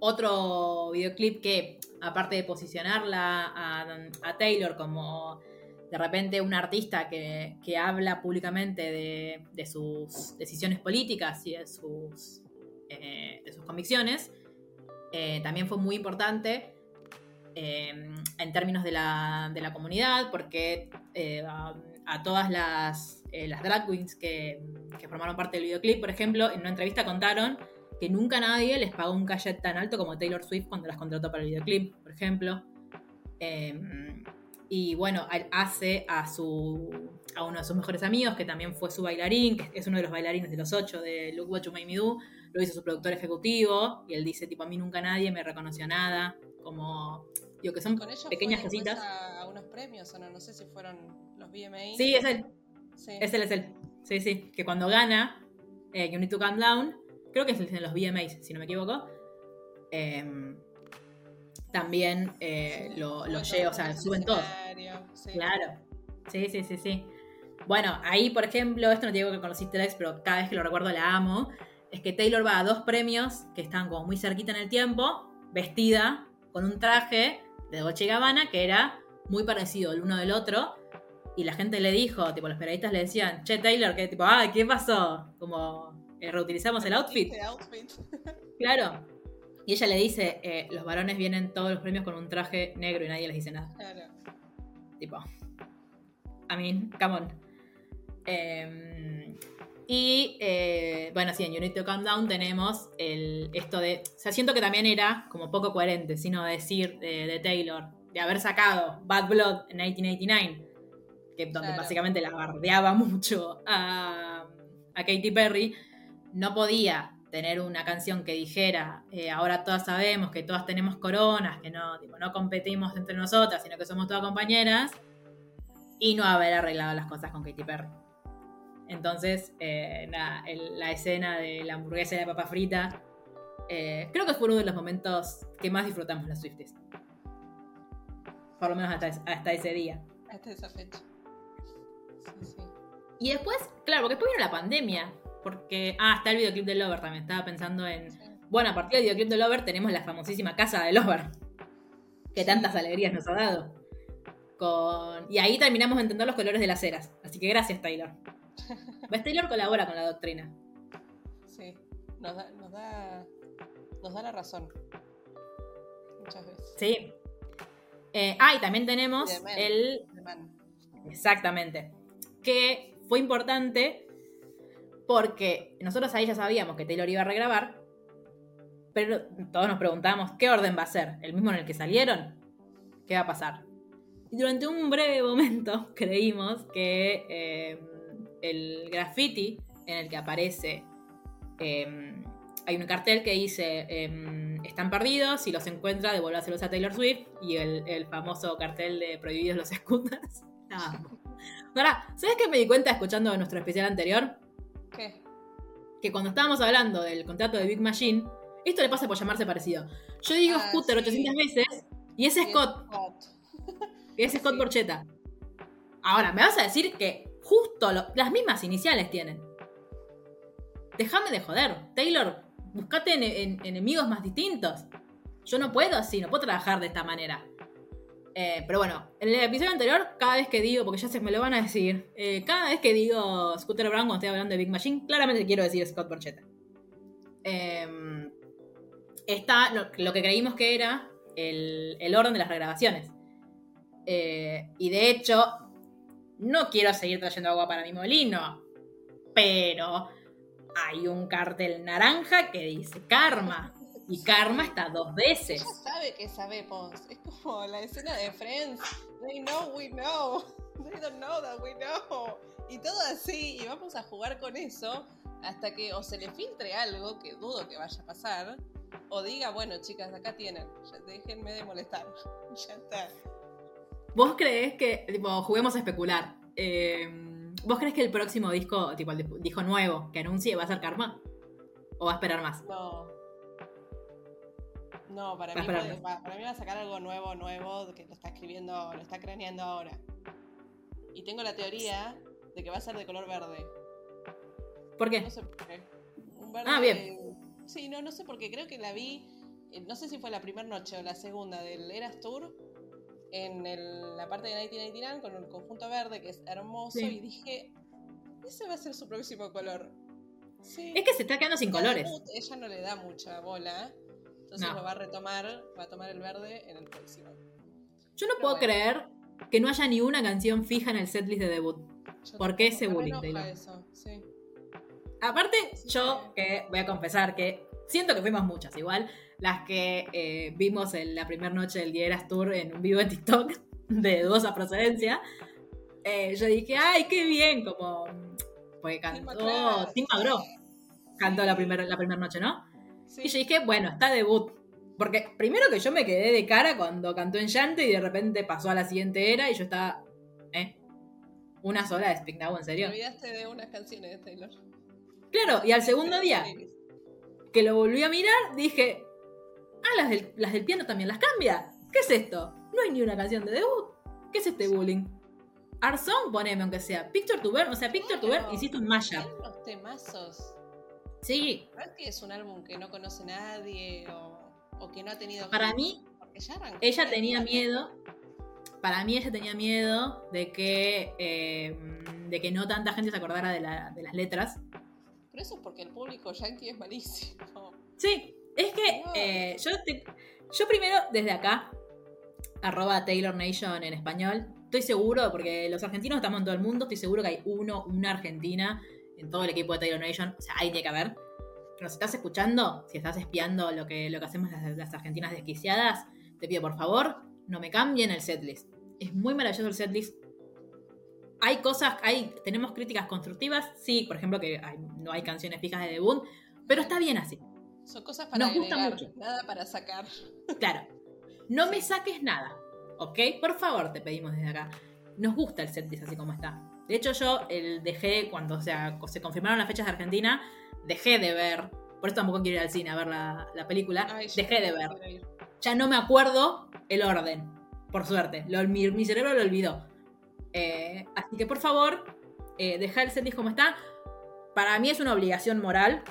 otro videoclip que, aparte de posicionarla a, Taylor como de repente un artista que, habla públicamente de, sus decisiones políticas y de sus, eh, de sus convicciones, eh, también fue muy importante eh, en términos de la, de la comunidad, porque a, todas las, las drag queens que, que formaron parte del videoclip, por ejemplo, en una entrevista contaron que nunca nadie les pagó un cachet tan alto como Taylor Swift cuando las contrató para el videoclip, por ejemplo. Y bueno, hace a su a uno de sus mejores amigos, que también fue su bailarín, que es uno de los bailarines de los ocho de Look What You Made Me Do, lo hizo su productor ejecutivo, y él dice, tipo, a mí nunca nadie me reconoció nada, como, digo, que son pequeñas cositas. A, a unos premios, o no, no sé si fueron los VMA. Sí, es él. Sí. Es él, es él. Sí, sí, que cuando gana, eh, You Need to Calm Down, creo que es el de los VMAs, si no me equivoco. Em, también eh, lo, lo o sea, suben todo. Claro. Sí, sí, sí, sí. Bueno, ahí, por ejemplo, esto no te digo que ex, pero cada vez que lo recuerdo la amo. Es que Taylor va a dos premios que están como muy cerquita en el tiempo, vestida con un traje de Dolce Gabbana que era muy parecido el uno del otro. Y la gente le dijo, tipo, los periodistas le decían, che, Taylor, que tipo, ay, ¿qué pasó? Como, eh, reutilizamos el outfit. Claro. Y ella le dice, eh, los varones vienen todos los premios con un traje negro y nadie les dice nada. Claro. Tipo. I mean, come on. Em, y eh, bueno, sí, en You Need to Calm Down tenemos el, esto de. O sea, siento que también era como poco coherente, sino decir de, Taylor, de haber sacado Bad Blood en 1989, que, donde básicamente la bardeaba mucho a, a Katy Perry no podía tener una canción que dijera, eh, ahora todas sabemos que todas tenemos coronas, que no, no competimos entre nosotras, sino que somos todas compañeras, y no haber arreglado las cosas con Katy Perry. Entonces, eh, la escena de la hamburguesa y la papa frita, eh, creo que fue uno de los momentos que más disfrutamos las Swifties. Por lo menos hasta, hasta ese día. Hasta esa fecha. Sí, sí. Y después, claro, porque después vino la pandemia. Porque. Ah, está el videoclip de Lover también. Estaba pensando en. Bueno, a partir del videoclip de Lover tenemos la famosísima casa de Lover. Que tantas alegrías nos ha dado. Con... Y ahí terminamos de entender los colores de las ceras. Así que gracias, Taylor. ¿Ves? Taylor colabora con la doctrina. Sí, nos da, nos da, nos da la razón. Muchas veces. Sí. Eh, ah, y también tenemos el. Exactamente. Que fue importante porque nosotros ahí ya sabíamos que Taylor iba a regrabar, pero todos nos preguntábamos, ¿qué orden va a ser? ¿El mismo en el que salieron? ¿Qué va a pasar? Y durante un breve momento creímos que eh, el graffiti en el que aparece, em, hay un cartel que dice, em, están perdidos, si los encuentra, devuélvaselos a Taylor Swift, y el, famoso cartel de prohibidos los scooters. Ahora, ¿sabes qué me di cuenta escuchando nuestro especial anterior? ¿Qué? Que cuando estábamos hablando del contrato de Big Machine, esto le pasa por llamarse parecido. Yo digo ah, Scooter 800 veces y es Scott. Y es Scott Borchetta. Ahora, me vas a decir que justo las mismas iniciales tienen. Déjame de joder. Taylor, buscate enemigos más distintos. Yo no puedo así, no puedo trabajar de esta manera. Eh, pero bueno, en el episodio anterior, cada vez que digo, porque ya se me lo van a decir, eh, cada vez que digo Scooter Brown cuando estoy hablando de Big Machine, claramente quiero decir Scott Borchetta. Em, está lo, que creímos que era el, orden de las regrabaciones. Eh, y de hecho, no quiero seguir trayendo agua para mi molino, pero hay un cartel naranja que dice Karma. Y Karma está dos veces. Ella sabe que sabemos. Es como la escena de Friends. They know we know. They don't know that we know. Y todo así. Y vamos a jugar con eso hasta que o se le filtre algo, que dudo que vaya a pasar, o diga, bueno, chicas, acá tienen. déjenme de molestar. ya está. ¿Vos crees que, tipo, juguemos a especular? Em, ¿Vos crees que el próximo disco, tipo el disco nuevo que anuncie va a ser Karma? ¿O va a esperar más? No, no, para mí, para, mí va a sacar algo nuevo, nuevo, que lo está escribiendo, lo está craneando ahora. Y tengo la teoría de que va a ser de color verde. ¿Por qué? No sé por qué. ah, bien. Sí, no, no sé por qué. Creo que la vi eh, no sé si fue la primera noche o la segunda del Eras Tour, en el- la parte de 1999 con el conjunto verde, que es hermoso, Sí. y dije, ese va a ser su próximo color. Sí. Es que se está quedando sin colores. ella no le da mucha bola, entonces No. lo va a retomar, va a tomar el verde en el próximo. Yo no Pero puedo bueno. creer que no haya ni una canción fija en el setlist de debut. Yo ¿Por qué ese bullying, Taylor? eso, sí. Aparte, Sí. yo que voy a confesar que siento que fuimos muchas igual, las que eh, vimos en la primera noche del Dieras Tour en un vivo en TikTok de dudosa procedencia. eh, yo dije, ay, qué bien, como. Porque Tim cantó. Tim McGraw. Cantó la primera la primera noche, ¿no? Sí. Y yo dije, bueno, está debut. Porque primero que yo me quedé de cara cuando cantó en Llante y de repente pasó a la siguiente era y yo estaba. ¿Eh? Una sola de Speak Now, ¿en Te serio? olvidaste de unas canciones de Taylor. Claro, y al segundo día que lo volví a mirar, dije, ah, las del, las del piano también las cambia. ¿Qué es esto? No hay ni una canción de debut. ¿Qué es este bullying? Song, poneme aunque sea. Picture to Burn, o sea, Picture to Burn Claro. hiciste un mashup. Unos temazos. Sí, No es que es un álbum que no conoce nadie o, o que no ha tenido. para mí, ella tenía miedo. Para mí ella tenía miedo de que, eh, de que no tanta gente se acordara de, la- de las letras. Pero eso es porque el público yankee es malísimo. Sí, es que No. eh, yo, te- yo primero desde acá, arroba Taylor Nation en español, estoy seguro, porque los argentinos estamos en todo el mundo, estoy seguro que hay uno, una argentina en todo el equipo de Taylor Nation, o sea, ahí tiene que haber. Que nos estás escuchando, si estás espiando lo que, lo que hacemos las, las argentinas desquiciadas, te pido por favor, no me cambien el setlist. Es muy maravilloso el setlist. Hay cosas, hay, tenemos críticas constructivas, sí, por ejemplo que hay- no hay canciones fijas de debut, pero está bien así. Son cosas para Nos gusta agregar, mucho. nada para sacar. Claro, no me saques nada, ¿ok? Por favor, te pedimos desde acá. Nos gusta el setlist así como está. De hecho, yo el dejé, cuando o sea, se confirmaron las fechas de Argentina, dejé de ver, por eso tampoco quiero ir al cine a ver la, la película, Ay, dejé de ver. Ya no me acuerdo el orden, por suerte. Lo- mi, mi cerebro lo olvidó. Eh, así que, por favor, eh, deja el setlist como está. Para mí es una obligación moral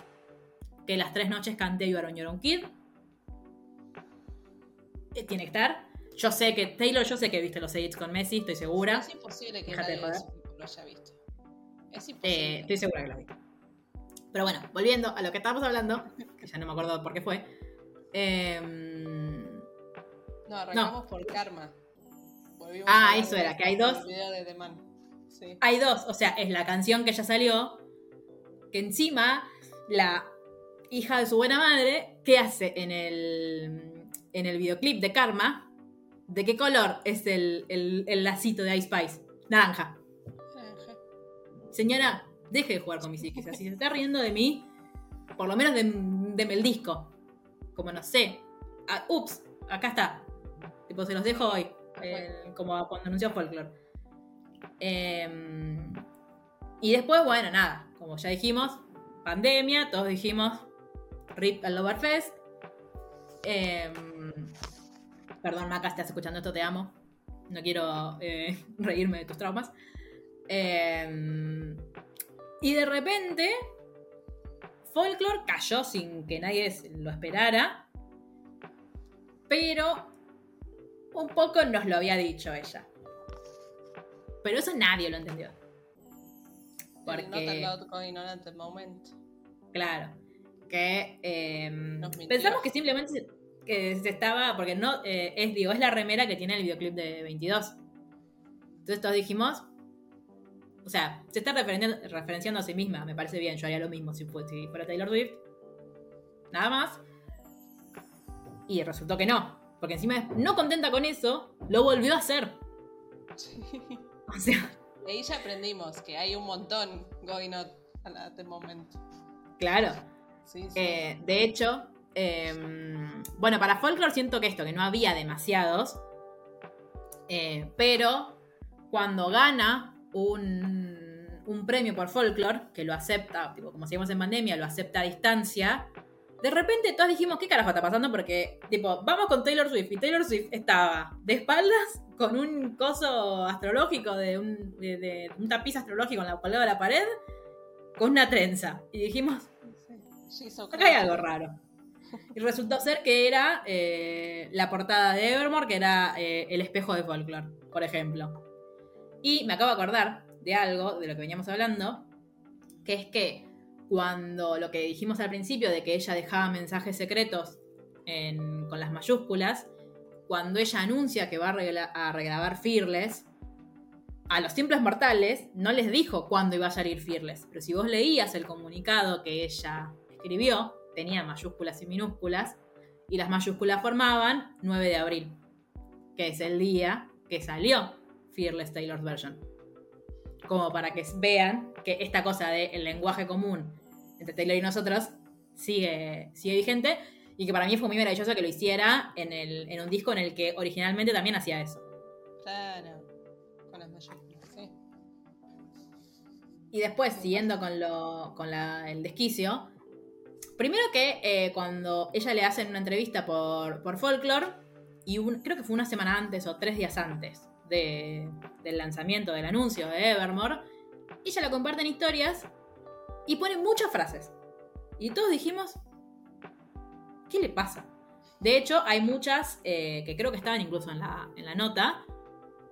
que las tres noches cante You Are On Your Own Kid. Eh, tiene que estar. Yo sé que, Taylor, yo sé que viste los edits con Messi, estoy segura. Es imposible que Déjate nadie lo haya visto. Es Eh, imposible. estoy segura que lo viste. Pero bueno, volviendo a lo que estábamos hablando, que ya no me acuerdo por qué fue. em, No, arrancamos por Karma. Volvimos Ah, eso era, que hay dos. video de The Man. Sí. hay dos, o sea, es la canción que ya salió, que encima la hija de su buena madre, ¿qué hace en el, en el videoclip de Karma? ¿De qué color es el, el, el lacito de Ice Spice? Naranja. Señora, deje de jugar con mis psiquis. Si se está riendo de mí, por lo menos dem- deme el disco. Como no sé. Ah, ups, acá está. Tipo, se los dejo hoy. el- como cuando anunció Folklore. Em, y después, bueno, nada. Como ya dijimos, pandemia, todos dijimos RIP al Loverfest. Em, perdón, Maca, estás escuchando esto, te amo. No quiero eh, reírme de tus traumas. Em, y de repente, Folklore cayó sin que nadie lo esperara. Pero un poco nos lo había dicho ella. Pero eso nadie lo entendió. Porque, allowed going on at the moment. claro, que mintió. pensamos que simplemente se, que se estaba, porque no, eh, es, digo, es la remera que tiene el videoclip de 22. Entonces todos dijimos, o sea, se está referenciando, referenciando a sí misma, me parece bien, yo haría lo mismo si, fue- si fuera Taylor Swift. Nada más. Y resultó que no, porque encima, no contenta con eso, lo volvió a hacer. O sea, De ahí ya aprendimos que hay un montón going on at the moment. claro. Sí, sí. Eh, de hecho, em, bueno, para Folklore siento que esto, que no había demasiados. eh, pero cuando gana un, un premio por Folklore, que lo acepta, tipo, como seguimos en pandemia, lo acepta a distancia. De repente todos dijimos, ¿qué carajo está pasando? Porque, tipo, vamos con Taylor Swift. Y Taylor Swift estaba de espaldas con un coso astrológico, de un, de- de un tapiz astrológico en la colgado de la pared, con una trenza. Y dijimos, acá hay algo raro. Y resultó ser que era eh, la portada de Evermore, que era eh, el espejo de folklore, por ejemplo. Y me acabo de acordar de algo, de lo que veníamos hablando, que es que cuando lo que dijimos al principio de que ella dejaba mensajes secretos con las mayúsculas, cuando ella anuncia que va a, regrabar Fearless, a los simples mortales no les dijo cuándo iba a salir Fearless. Pero si vos leías el comunicado que ella escribió, tenía mayúsculas y minúsculas, y las mayúsculas formaban 9 de abril, que es el día que salió Fearless Taylor's Version. Como para que vean que esta cosa del lenguaje común entre Taylor y nosotros sigue, sigue vigente y que para mí fue muy maravilloso que lo hiciera en, el, en un disco en el que originalmente también hacía eso. Claro, con las mayúsculas, sí. Y después, siguiendo con, lo, con el desquicio, primero que eh, cuando ella le hacen una entrevista por, por Folklore, y creo que fue una semana antes o tres días antes del lanzamiento, del anuncio de Evermore, ella la comparte en historias y pone muchas frases. Y todos dijimos, ¿qué le pasa? De hecho, hay muchas eh, que creo que estaban incluso en la, en la nota.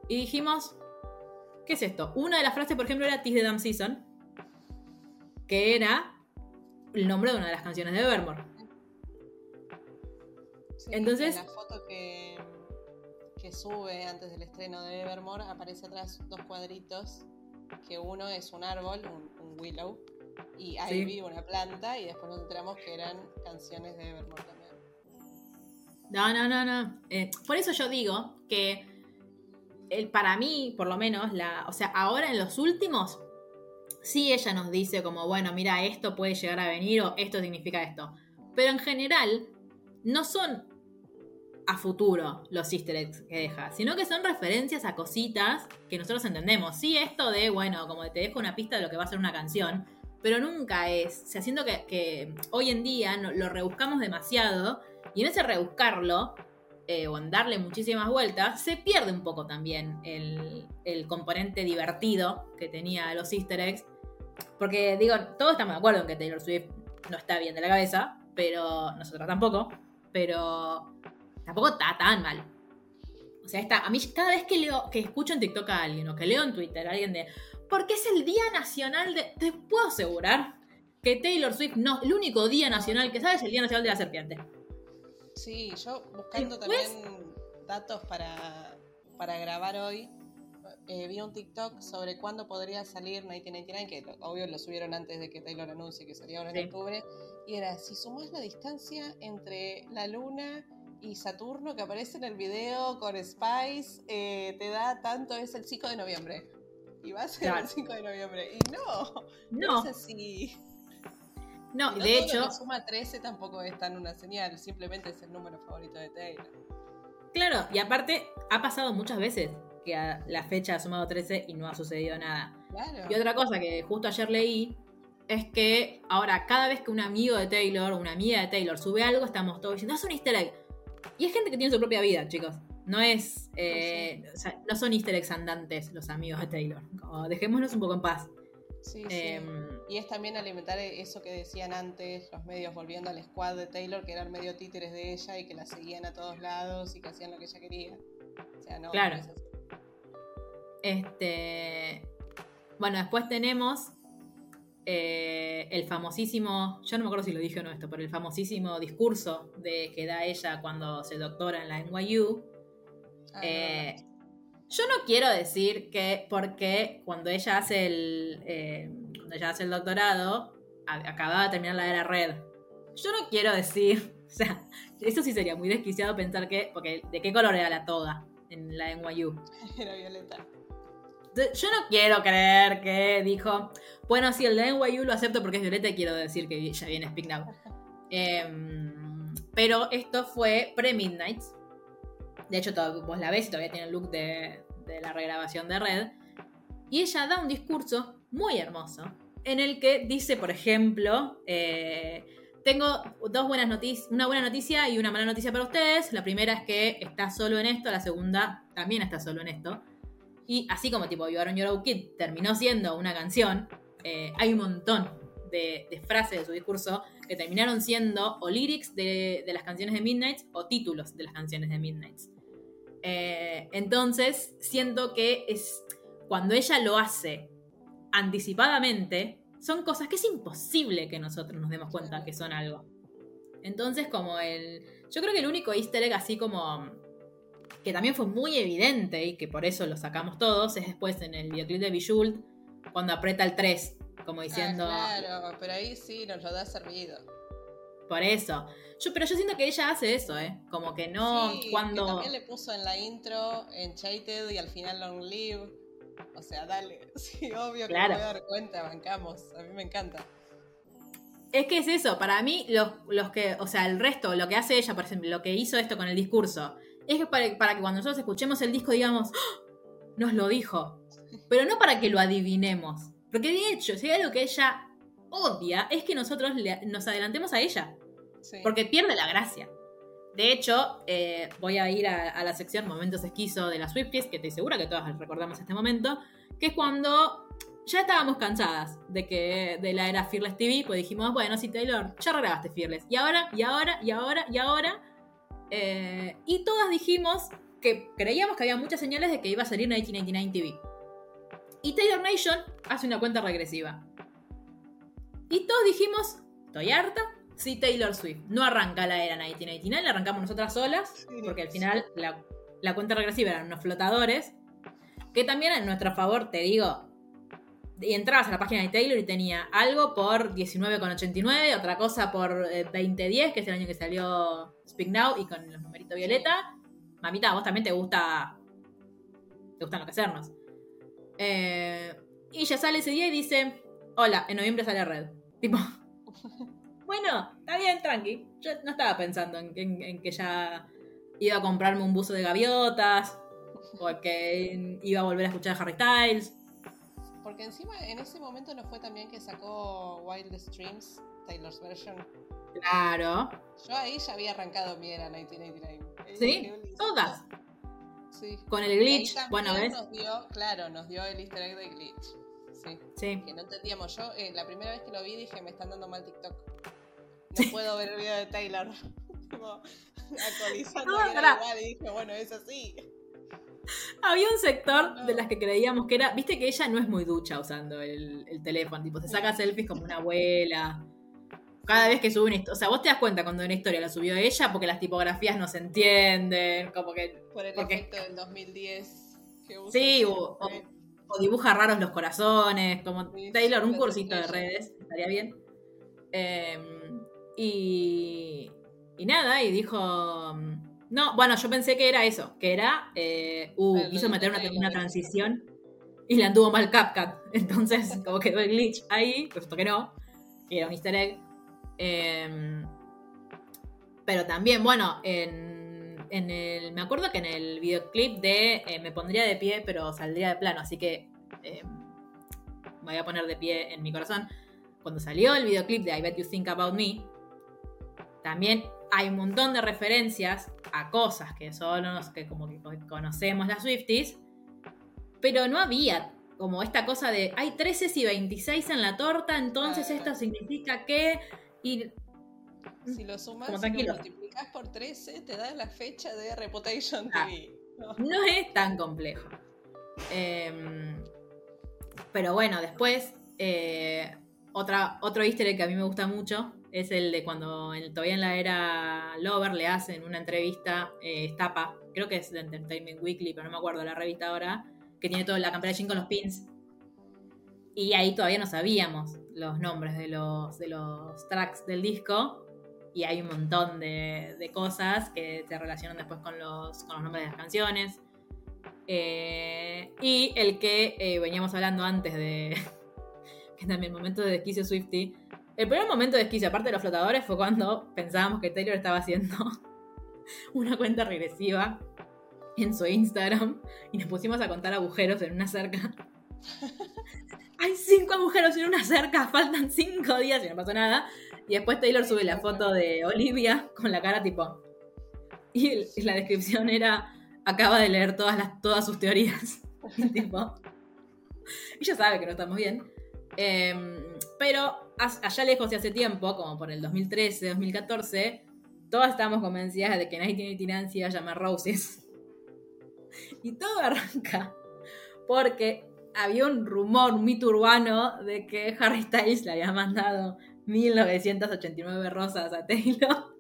Y dijimos, ¿qué es esto? Una de las frases, por ejemplo, era Tis the Damn Season, que era el nombre de una de las canciones de Evermore. Entonces. En la foto que, que sube antes del estreno de Evermore aparece atrás dos cuadritos. Que uno es un árbol, un willow, y ahí vi una planta y después nos enteramos que eran canciones de Evermore también. No, no, no, no. Eh, por eso yo digo que el, para mí, por lo menos, la, o sea, ahora en los últimos, sí ella nos dice como, bueno, mira, esto puede llegar a venir o esto significa esto. Pero en general, no son a futuro los easter eggs que deja, sino que son referencias a cositas que nosotros entendemos. Sí, esto de, bueno, como te dejo una pista de lo que va a ser una canción, pero nunca es. O sea, que, hoy en día lo rebuscamos demasiado y en ese rebuscarlo eh, o en darle muchísimas vueltas, se pierde un poco también el, componente divertido que tenía los easter eggs. Porque digo, todos estamos de acuerdo en que Taylor Swift no está bien de la cabeza, pero nosotros tampoco, pero tampoco está tan mal. O sea, está, a mí cada vez que leo, que escucho en TikTok a alguien o que leo en Twitter a alguien de, porque es el Día Nacional de... Te puedo asegurar que Taylor Swift no, el único día nacional que sabe es el Día Nacional de la Serpiente. Sí, yo buscando también datos para, para grabar hoy, eh, vi un TikTok sobre cuándo podría salir 1999, que obvio lo subieron antes de que Taylor anuncie que salía ahora en octubre, y era, si sumás la distancia entre la luna y Saturno que aparece en el video con Spice, eh, te da tanto, es el 5 de noviembre y va a ser el 5 de noviembre. Y no, no, es así. No, de hecho. Suma 13 tampoco es tan una señal, simplemente es el número favorito de Taylor. Claro, y aparte ha pasado muchas veces que a la fecha ha sumado 13 y no ha sucedido nada. Claro. Y otra cosa que justo ayer leí es que ahora cada vez que un amigo de Taylor o una amiga de Taylor sube algo, estamos todos diciendo, es un easter egg. Y es gente que tiene su propia vida, chicos. No es. Eh, no son easter eggs andantes los amigos de Taylor. dejémonos un poco en paz. Sí, sí. Em, y es también alimentar eso que decían antes los medios volviendo al squad de Taylor, que eran medio títeres de ella y que la seguían a todos lados y que hacían lo que ella quería. O sea, no. Claro. este. Bueno, después tenemos eh, el famosísimo, yo no me acuerdo si lo dije o no esto, pero el famosísimo discurso de, que da ella cuando se doctora en la NYU, Ah, eh, yo no quiero decir que porque cuando ella hace el, eh, cuando ella hace el doctorado, acababa de terminar la era red. Yo no quiero decir, o sea, eso sí sería muy desquiciado pensar que, porque ¿de qué color era la toga en la NYU? Era violeta. Yo no quiero creer que dijo, bueno, si el de NYU lo acepto porque es violeta quiero decir que ya viene Speak. Em, pero esto fue pre-Midnight, de hecho, vos la ves y todavía tiene el look de, la regrabación de Red. Y ella da un discurso muy hermoso en el que dice, por ejemplo, eh, tengo dos buenas noticias, una buena noticia y una mala noticia para ustedes. La primera es que está solo en esto, la segunda también está solo en esto. Y así como tipo You Are On Your Own Kid terminó siendo una canción, eh, hay un montón de, frases de su discurso que terminaron siendo o lyrics de, de las canciones de Midnight o títulos de las canciones de Midnight. Eh, entonces, siento que es cuando ella lo hace anticipadamente, son cosas que es imposible que nosotros nos demos cuenta que son algo. Entonces, como el. Yo creo que el único easter egg así como. Que también fue muy evidente y que por eso lo sacamos todos, es después en el videoclip de Bijult, cuando aprieta el 3, como diciendo. Ah, claro, pero ahí sí nos lo da servido. Por eso. Yo, pero yo siento que ella hace eso, ¿eh? Como que no. Sí, cuando. que también le puso en la intro, Enchanted y al final Long Live. O sea, dale. Sí, obvio que Claro. me voy a dar cuenta, bancamos. A mí me encanta. Es que es eso, para mí, los, los que, o sea, el resto, lo que hace ella, por ejemplo, lo que hizo esto con el discurso, es que para, para que cuando nosotros escuchemos el disco digamos, ¡Ah! nos lo dijo. Pero no para que lo adivinemos. Porque de hecho, si hay algo que ella odia, es que nosotros le- nos adelantemos a ella. Sí. Porque pierde la gracia. De hecho, eh, voy a ir a, a la sección Momentos Esquizo de las Swifties, que estoy segura que todas recordamos este momento, que es cuando ya estábamos cansadas de que de la era Fearless TV, pues dijimos, bueno, sí, Taylor, ya regrabaste Fearless. Y ahora, y ahora, y ahora, y ahora. Eh, y todas dijimos que creíamos que había muchas señales de que iba a salir 1999 TV. Y Taylor Nation hace una cuenta regresiva. Y todos dijimos, estoy harta, sí Taylor Swift. No arranca la era 1999, la arrancamos nosotras solas, porque al final la, la cuenta regresiva eran unos flotadores, que también en nuestro favor, te digo, y entrabas a la página de Taylor y tenía algo por 19,89, otra cosa por eh, 2010, que es el año que salió Speak Now y con los numeritos violeta. Mamita, vos también te gusta. Te gusta enloquecernos. Eh, y ella sale ese día y dice: Hola, en noviembre sale Red. Tipo, bueno, está bien, tranqui. Yo no estaba pensando en, en- en que ya iba a comprarme un buzo de gaviotas, o que iba a volver a escuchar Harry Styles. Porque encima en ese momento no fue también que sacó Wild Streams, Taylor's version. Claro. Yo ahí ya había arrancado mi era 1999. Eh, Sí, qué lindo. todas. Sí. Con el glitch, bueno, ¿ves? Nos dio, claro, nos dio el easter egg de glitch. Sí. Sí. Que no entendíamos. Yo eh, la primera vez que lo vi dije, me están dando mal TikTok. No puedo ver el video de Taylor. Tipo, actualizando No, y era pará. igual. Y dije, bueno, es así. Había un sector de las que creíamos que era. Viste que ella no es muy ducha usando el, el teléfono, tipo, se saca selfies como una abuela. Cada vez que sube una historia. O sea, vos te das cuenta cuando una historia la subió ella porque las tipografías no se entienden, como que. Por el Porque- efecto del 2010 que usa Sí, o, o- o dibuja raros los corazones, como Sí, Taylor, un cursito de redes, estaría bien. Eh, y, y nada, y dijo... No, bueno, yo pensé que era eso, que era... eh, uh, quiso meter una, transición y le anduvo mal CapCut. Entonces, como quedó el glitch ahí, resultó que no, que era un easter egg. Eh, pero también, bueno, en, en el. Me acuerdo que en el videoclip de eh, Me pondría de pie, pero saldría de plano, así que eh, me voy a poner de pie en mi corazón. Cuando salió el videoclip de I Bet You Think About Me, también hay un montón de referencias a cosas que solo nos, que como que conocemos las Swifties, pero no había como esta cosa de hay 13 y 26 en la torta, entonces esto significa que. Y Si lo sumas Como y tranquilo. lo multiplicas por 13, te da la fecha de Reputation Ah. TV. No. no es tan complejo. Em, pero bueno, después, eh, otra, otro easter egg que a mí me gusta mucho es el de cuando todavía en la era Lover le hacen una entrevista, eh, creo que es de Entertainment Weekly, pero no me acuerdo la revista ahora, que tiene toda la campera de jean con los pins. Y ahí todavía no sabíamos los nombres de los, de los tracks del disco. Y hay un montón de, de cosas que se relacionan después con los, con los nombres de las canciones. Eh, y el que eh, veníamos hablando antes de. que también el momento de desquicio Swifty. El primer momento de desquicio, aparte de los flotadores, fue cuando pensábamos que Taylor estaba haciendo una cuenta regresiva en su Instagram y nos pusimos a contar agujeros en una cerca. Hay cinco agujeros en una cerca, faltan cinco días y no pasó nada. Y después Taylor sube la foto de Olivia con la cara tipo. Y y la descripción era: acaba de leer todas, las, todas sus teorías. Y tipo. Ella sabe que no estamos bien. Eh, pero allá lejos de hace tiempo, como por el 2013, 2014, todas estábamos convencidas de que 1989 se iba a llamar Roses. Y todo arranca porque había un rumor, un mito urbano de que Harry Styles le había mandado 1989 rosas a Taylor.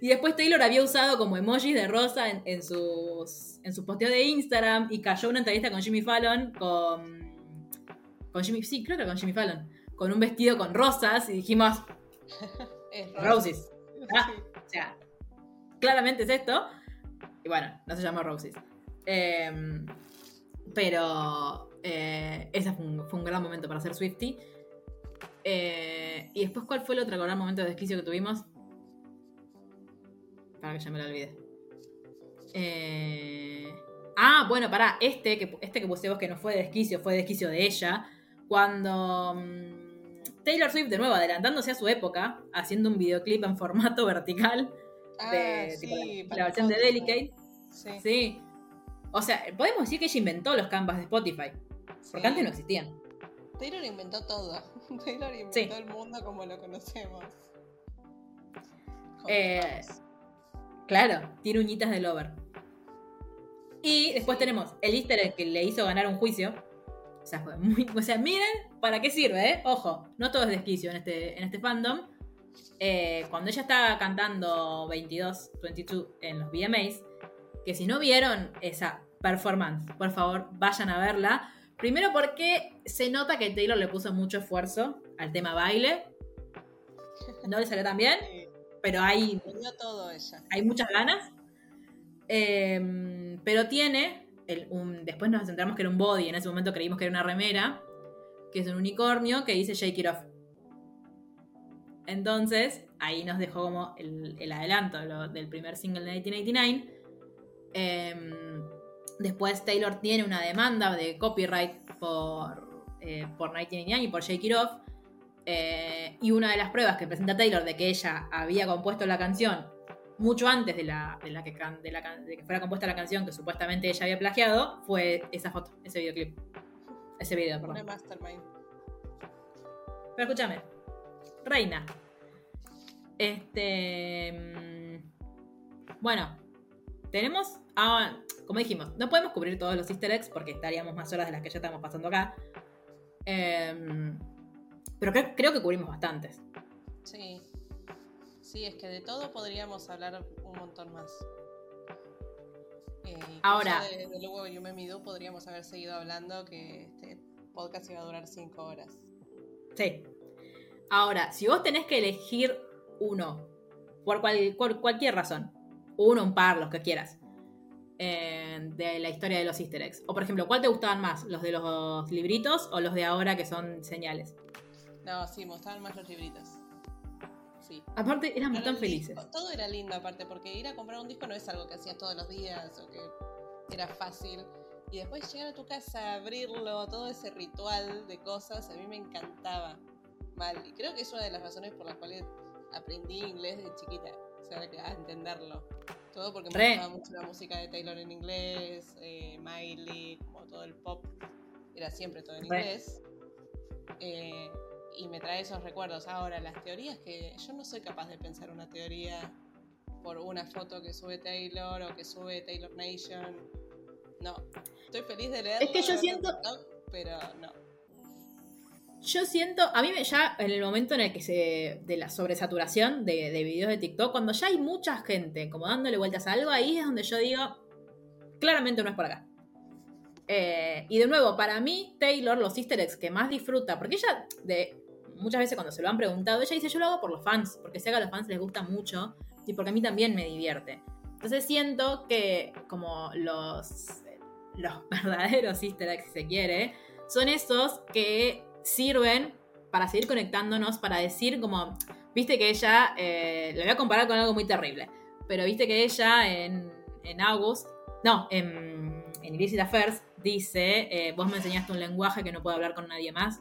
Y después Taylor había usado como emojis de rosa en, sus, en sus posteos de Instagram y cayó una entrevista con Jimmy Fallon con... Con Jimmy, sí, creo con Jimmy Fallon. Con un vestido con rosas y dijimos... Roses. Ah, o sea, claramente es esto. Y bueno, no se llama Roses. Em, pero eh, ese fue un, gran momento para ser Swifty. Eh, y después, ¿cuál fue el otro gran momento de desquicio que tuvimos? Para que ya me lo olvide. Eh, ah, bueno, pará. Este que, este que puse vos que no fue de desquicio, fue de desquicio de ella. Cuando mm, Taylor Swift, de nuevo, adelantándose a su época, haciendo un videoclip en formato vertical. Ah, de la, versión de Delicate. Sí. sí. O sea, podemos decir que ella inventó los canvas de Spotify. Porque antes no existían. Taylor inventó todo. Taylor inventó el mundo como lo conocemos. Eh, claro, tiene uñitas de Lover. Y después tenemos el easter egg que le hizo ganar un juicio. O sea, fue muy. O sea, miren para qué sirve, ¿eh? Ojo, no todo es desquicio en este, en este fandom. Eh, cuando ella estaba cantando 22, 22 en los VMAs, que si no vieron esa performance, por favor, vayan a verla. Primero porque se nota que Taylor le puso mucho esfuerzo al tema baile. No le salió tan bien, pero hay, todo ella. hay muchas ganas. Em, pero tiene, después nos centramos que era un body, en ese momento creímos que era una remera, que es un unicornio que dice Shake It Off. Entonces, ahí nos dejó como el, adelanto del primer single de 1989. Em, después Taylor tiene una demanda de copyright por, eh, por 1989 y por Shake It Off. Eh, y una de las pruebas que presenta Taylor de que ella había compuesto la canción mucho antes de, la, de, la que, de, que fuera compuesta la canción que supuestamente ella había plagiado fue esa foto, ese videoclip. Ese video, perdón. Pero escúchame, Reina. Este. Mm, bueno, tenemos. Ah, como dijimos, no podemos cubrir todos los easter eggs porque estaríamos más horas de las que ya estamos pasando acá. Em, pero creo, que cubrimos bastantes. Sí. Sí, es que de todo podríamos hablar un montón más. Eh, Ahora. De, de luego yo me mido podríamos haber seguido hablando que este podcast iba a durar cinco horas. Sí. Ahora, si vos tenés que elegir uno, por, cualquier razón, uno, un par, los que quieras, eh, de la historia de los easter eggs. O por ejemplo, ¿cuál te gustaban más? ¿Los de los libritos o los de ahora que son señales? No, sí, me gustaban más los libritos. Sí. Aparte, éramos tan felices. todo era lindo, aparte, porque ir a comprar un disco no es algo que hacías todos los días o que era fácil. Y después llegar a tu casa, abrirlo, todo ese ritual de cosas, a mí me encantaba. Mal. Y creo que es una de las razones por las cuales aprendí inglés de chiquita. O sea, a entenderlo. Todo porque me gustaba mucho la música de Taylor en inglés, eh, Miley, como todo el pop. Era siempre todo en inglés. Eh, y me trae esos recuerdos. Ahora, las teorías que yo no soy capaz de pensar una teoría por una foto que sube Taylor o que sube Taylor Nation. No, estoy feliz de leerlo. Es que yo siento... pero no. Yo siento, a mí me, ya en el momento en el que se. de la sobresaturación de, de videos de TikTok, cuando ya hay mucha gente como dándole vueltas a algo, ahí es donde yo digo, claramente no es por acá. Eh, y de nuevo, para mí, Taylor, los easter eggs que más disfruta, porque ella, de, muchas veces cuando se lo han preguntado, ella dice, yo lo hago por los fans, porque sé que a los fans les gusta mucho y porque a mí también me divierte. Entonces siento que como los, los verdaderos easter eggs, si se quiere, son esos que sirven para seguir conectándonos, para decir como, viste que ella, eh, lo voy a comparar con algo muy terrible, pero viste que ella en, en August, no, en, en Illicit Affairs, dice, eh, vos me enseñaste un lenguaje que no puedo hablar con nadie más.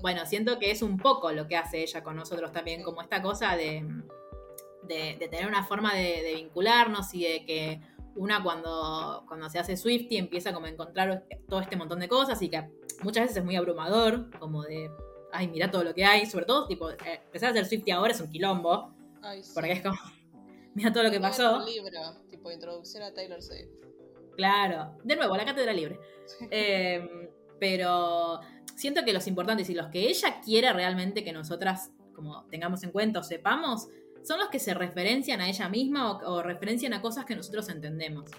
Bueno, siento que es un poco lo que hace ella con nosotros también, como esta cosa de, de, tener una forma de, de, vincularnos y de que una cuando, cuando se hace Swifty empieza como a encontrar todo este montón de cosas y que muchas veces es muy abrumador, como de ay, mira todo lo que hay. Sobre todo, tipo, eh, empezar a hacer Swifty ahora es un quilombo. Ay, sí. Porque es como, mira todo lo que pasó. Un libro, tipo introducción a Taylor Swift. Claro, de nuevo, la cátedra libre. Eh, pero siento que los importantes y los que ella quiere realmente que nosotras como tengamos en cuenta o sepamos son los que se referencian a ella misma o, o referencian a cosas que nosotros entendemos.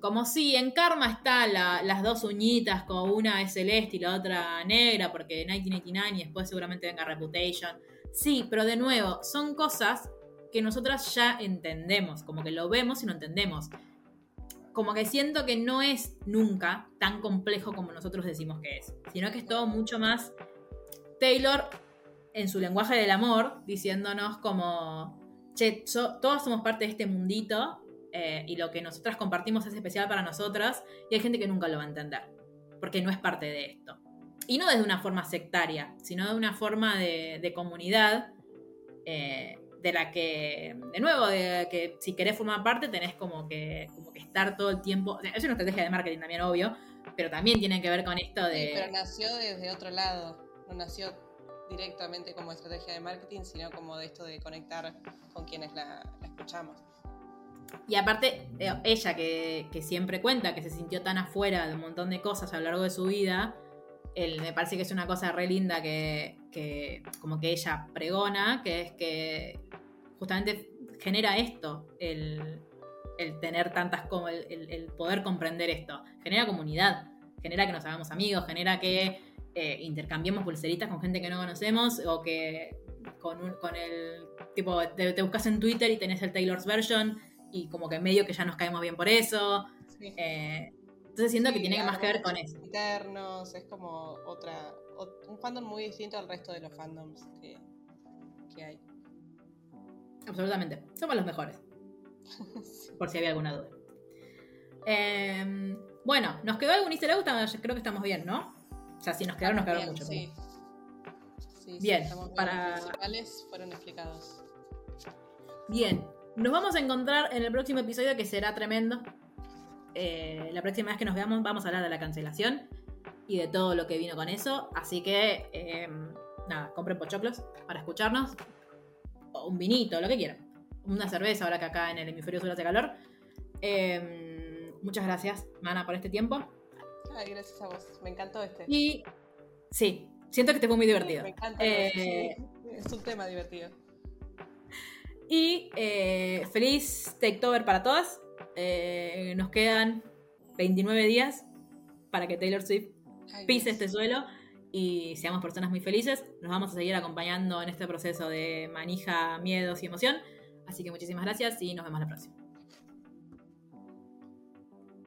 Como si en Karma está la- las dos uñitas, como una es celeste y la otra negra, porque 1989 y después seguramente venga Reputation. Sí, pero de nuevo, son cosas que nosotras ya entendemos, como que lo vemos y lo entendemos como que siento que no es nunca tan complejo como nosotros decimos que es, sino que es todo mucho más Taylor en su lenguaje del amor, diciéndonos como, che, todos somos parte de este mundito eh, y lo que nosotras compartimos es especial para nosotras y hay gente que nunca lo va a entender, porque no es parte de esto. Y no desde una forma sectaria, sino de una forma de, de comunidad. eh, de la que, de nuevo, de que si querés formar parte tenés como que, como que estar todo el tiempo. Es una estrategia de marketing también, obvio, pero también tiene que ver con esto Sí, de. pero nació desde otro lado. No nació directamente como estrategia de marketing, sino como de esto de conectar con quienes la, la escuchamos. Y aparte, eh, ella que, que siempre cuenta que se sintió tan afuera de un montón de cosas a lo largo de su vida, el- me parece que es una cosa re linda que, que como que ella pregona, que es que justamente genera esto, el, el tener tantas como el, el- poder comprender esto. Genera comunidad, genera que nos hagamos amigos, genera que eh, intercambiemos pulseritas con gente que no conocemos o que con, un- con el tipo te, te buscas en Twitter y tenés el Taylor's version y como que medio que ya nos caemos bien por eso. Sí. eh, entonces siento que tiene más que ver con eso. Internos, es como otra, ot- un fandom muy distinto al resto de los fandoms que, que hay. Absolutamente. Somos los mejores, por si había alguna duda. Eh, bueno, ¿nos quedó algún easter egg? Creo que estamos bien, ¿no? O sea, si nos quedaron, nos quedaron Bien, muchos. sí. Bien. para- Los principales fueron explicados. Bien, nos vamos a encontrar en el próximo episodio que será tremendo. Eh, la próxima vez que nos veamos vamos a hablar de la cancelación y de todo lo que vino con eso. Así que, eh, nada, compren pochoclos para escucharnos. O un vinito, lo que quieran. Una cerveza ahora que acá en el hemisferio sur hace calor. Eh, muchas gracias, Mana, por este tiempo. Ay, gracias a vos. Me encantó este. Y sí, siento que te fue muy divertido. Me encanta. Eh, sí. Es un tema divertido. Y eh, feliz Takeover para todas. Eh, nos quedan 29 días para que Taylor Swift pise este suelo y seamos personas muy felices. Nos vamos a seguir acompañando en este proceso de manija, miedos y emoción. Así que muchísimas gracias y nos vemos la próxima.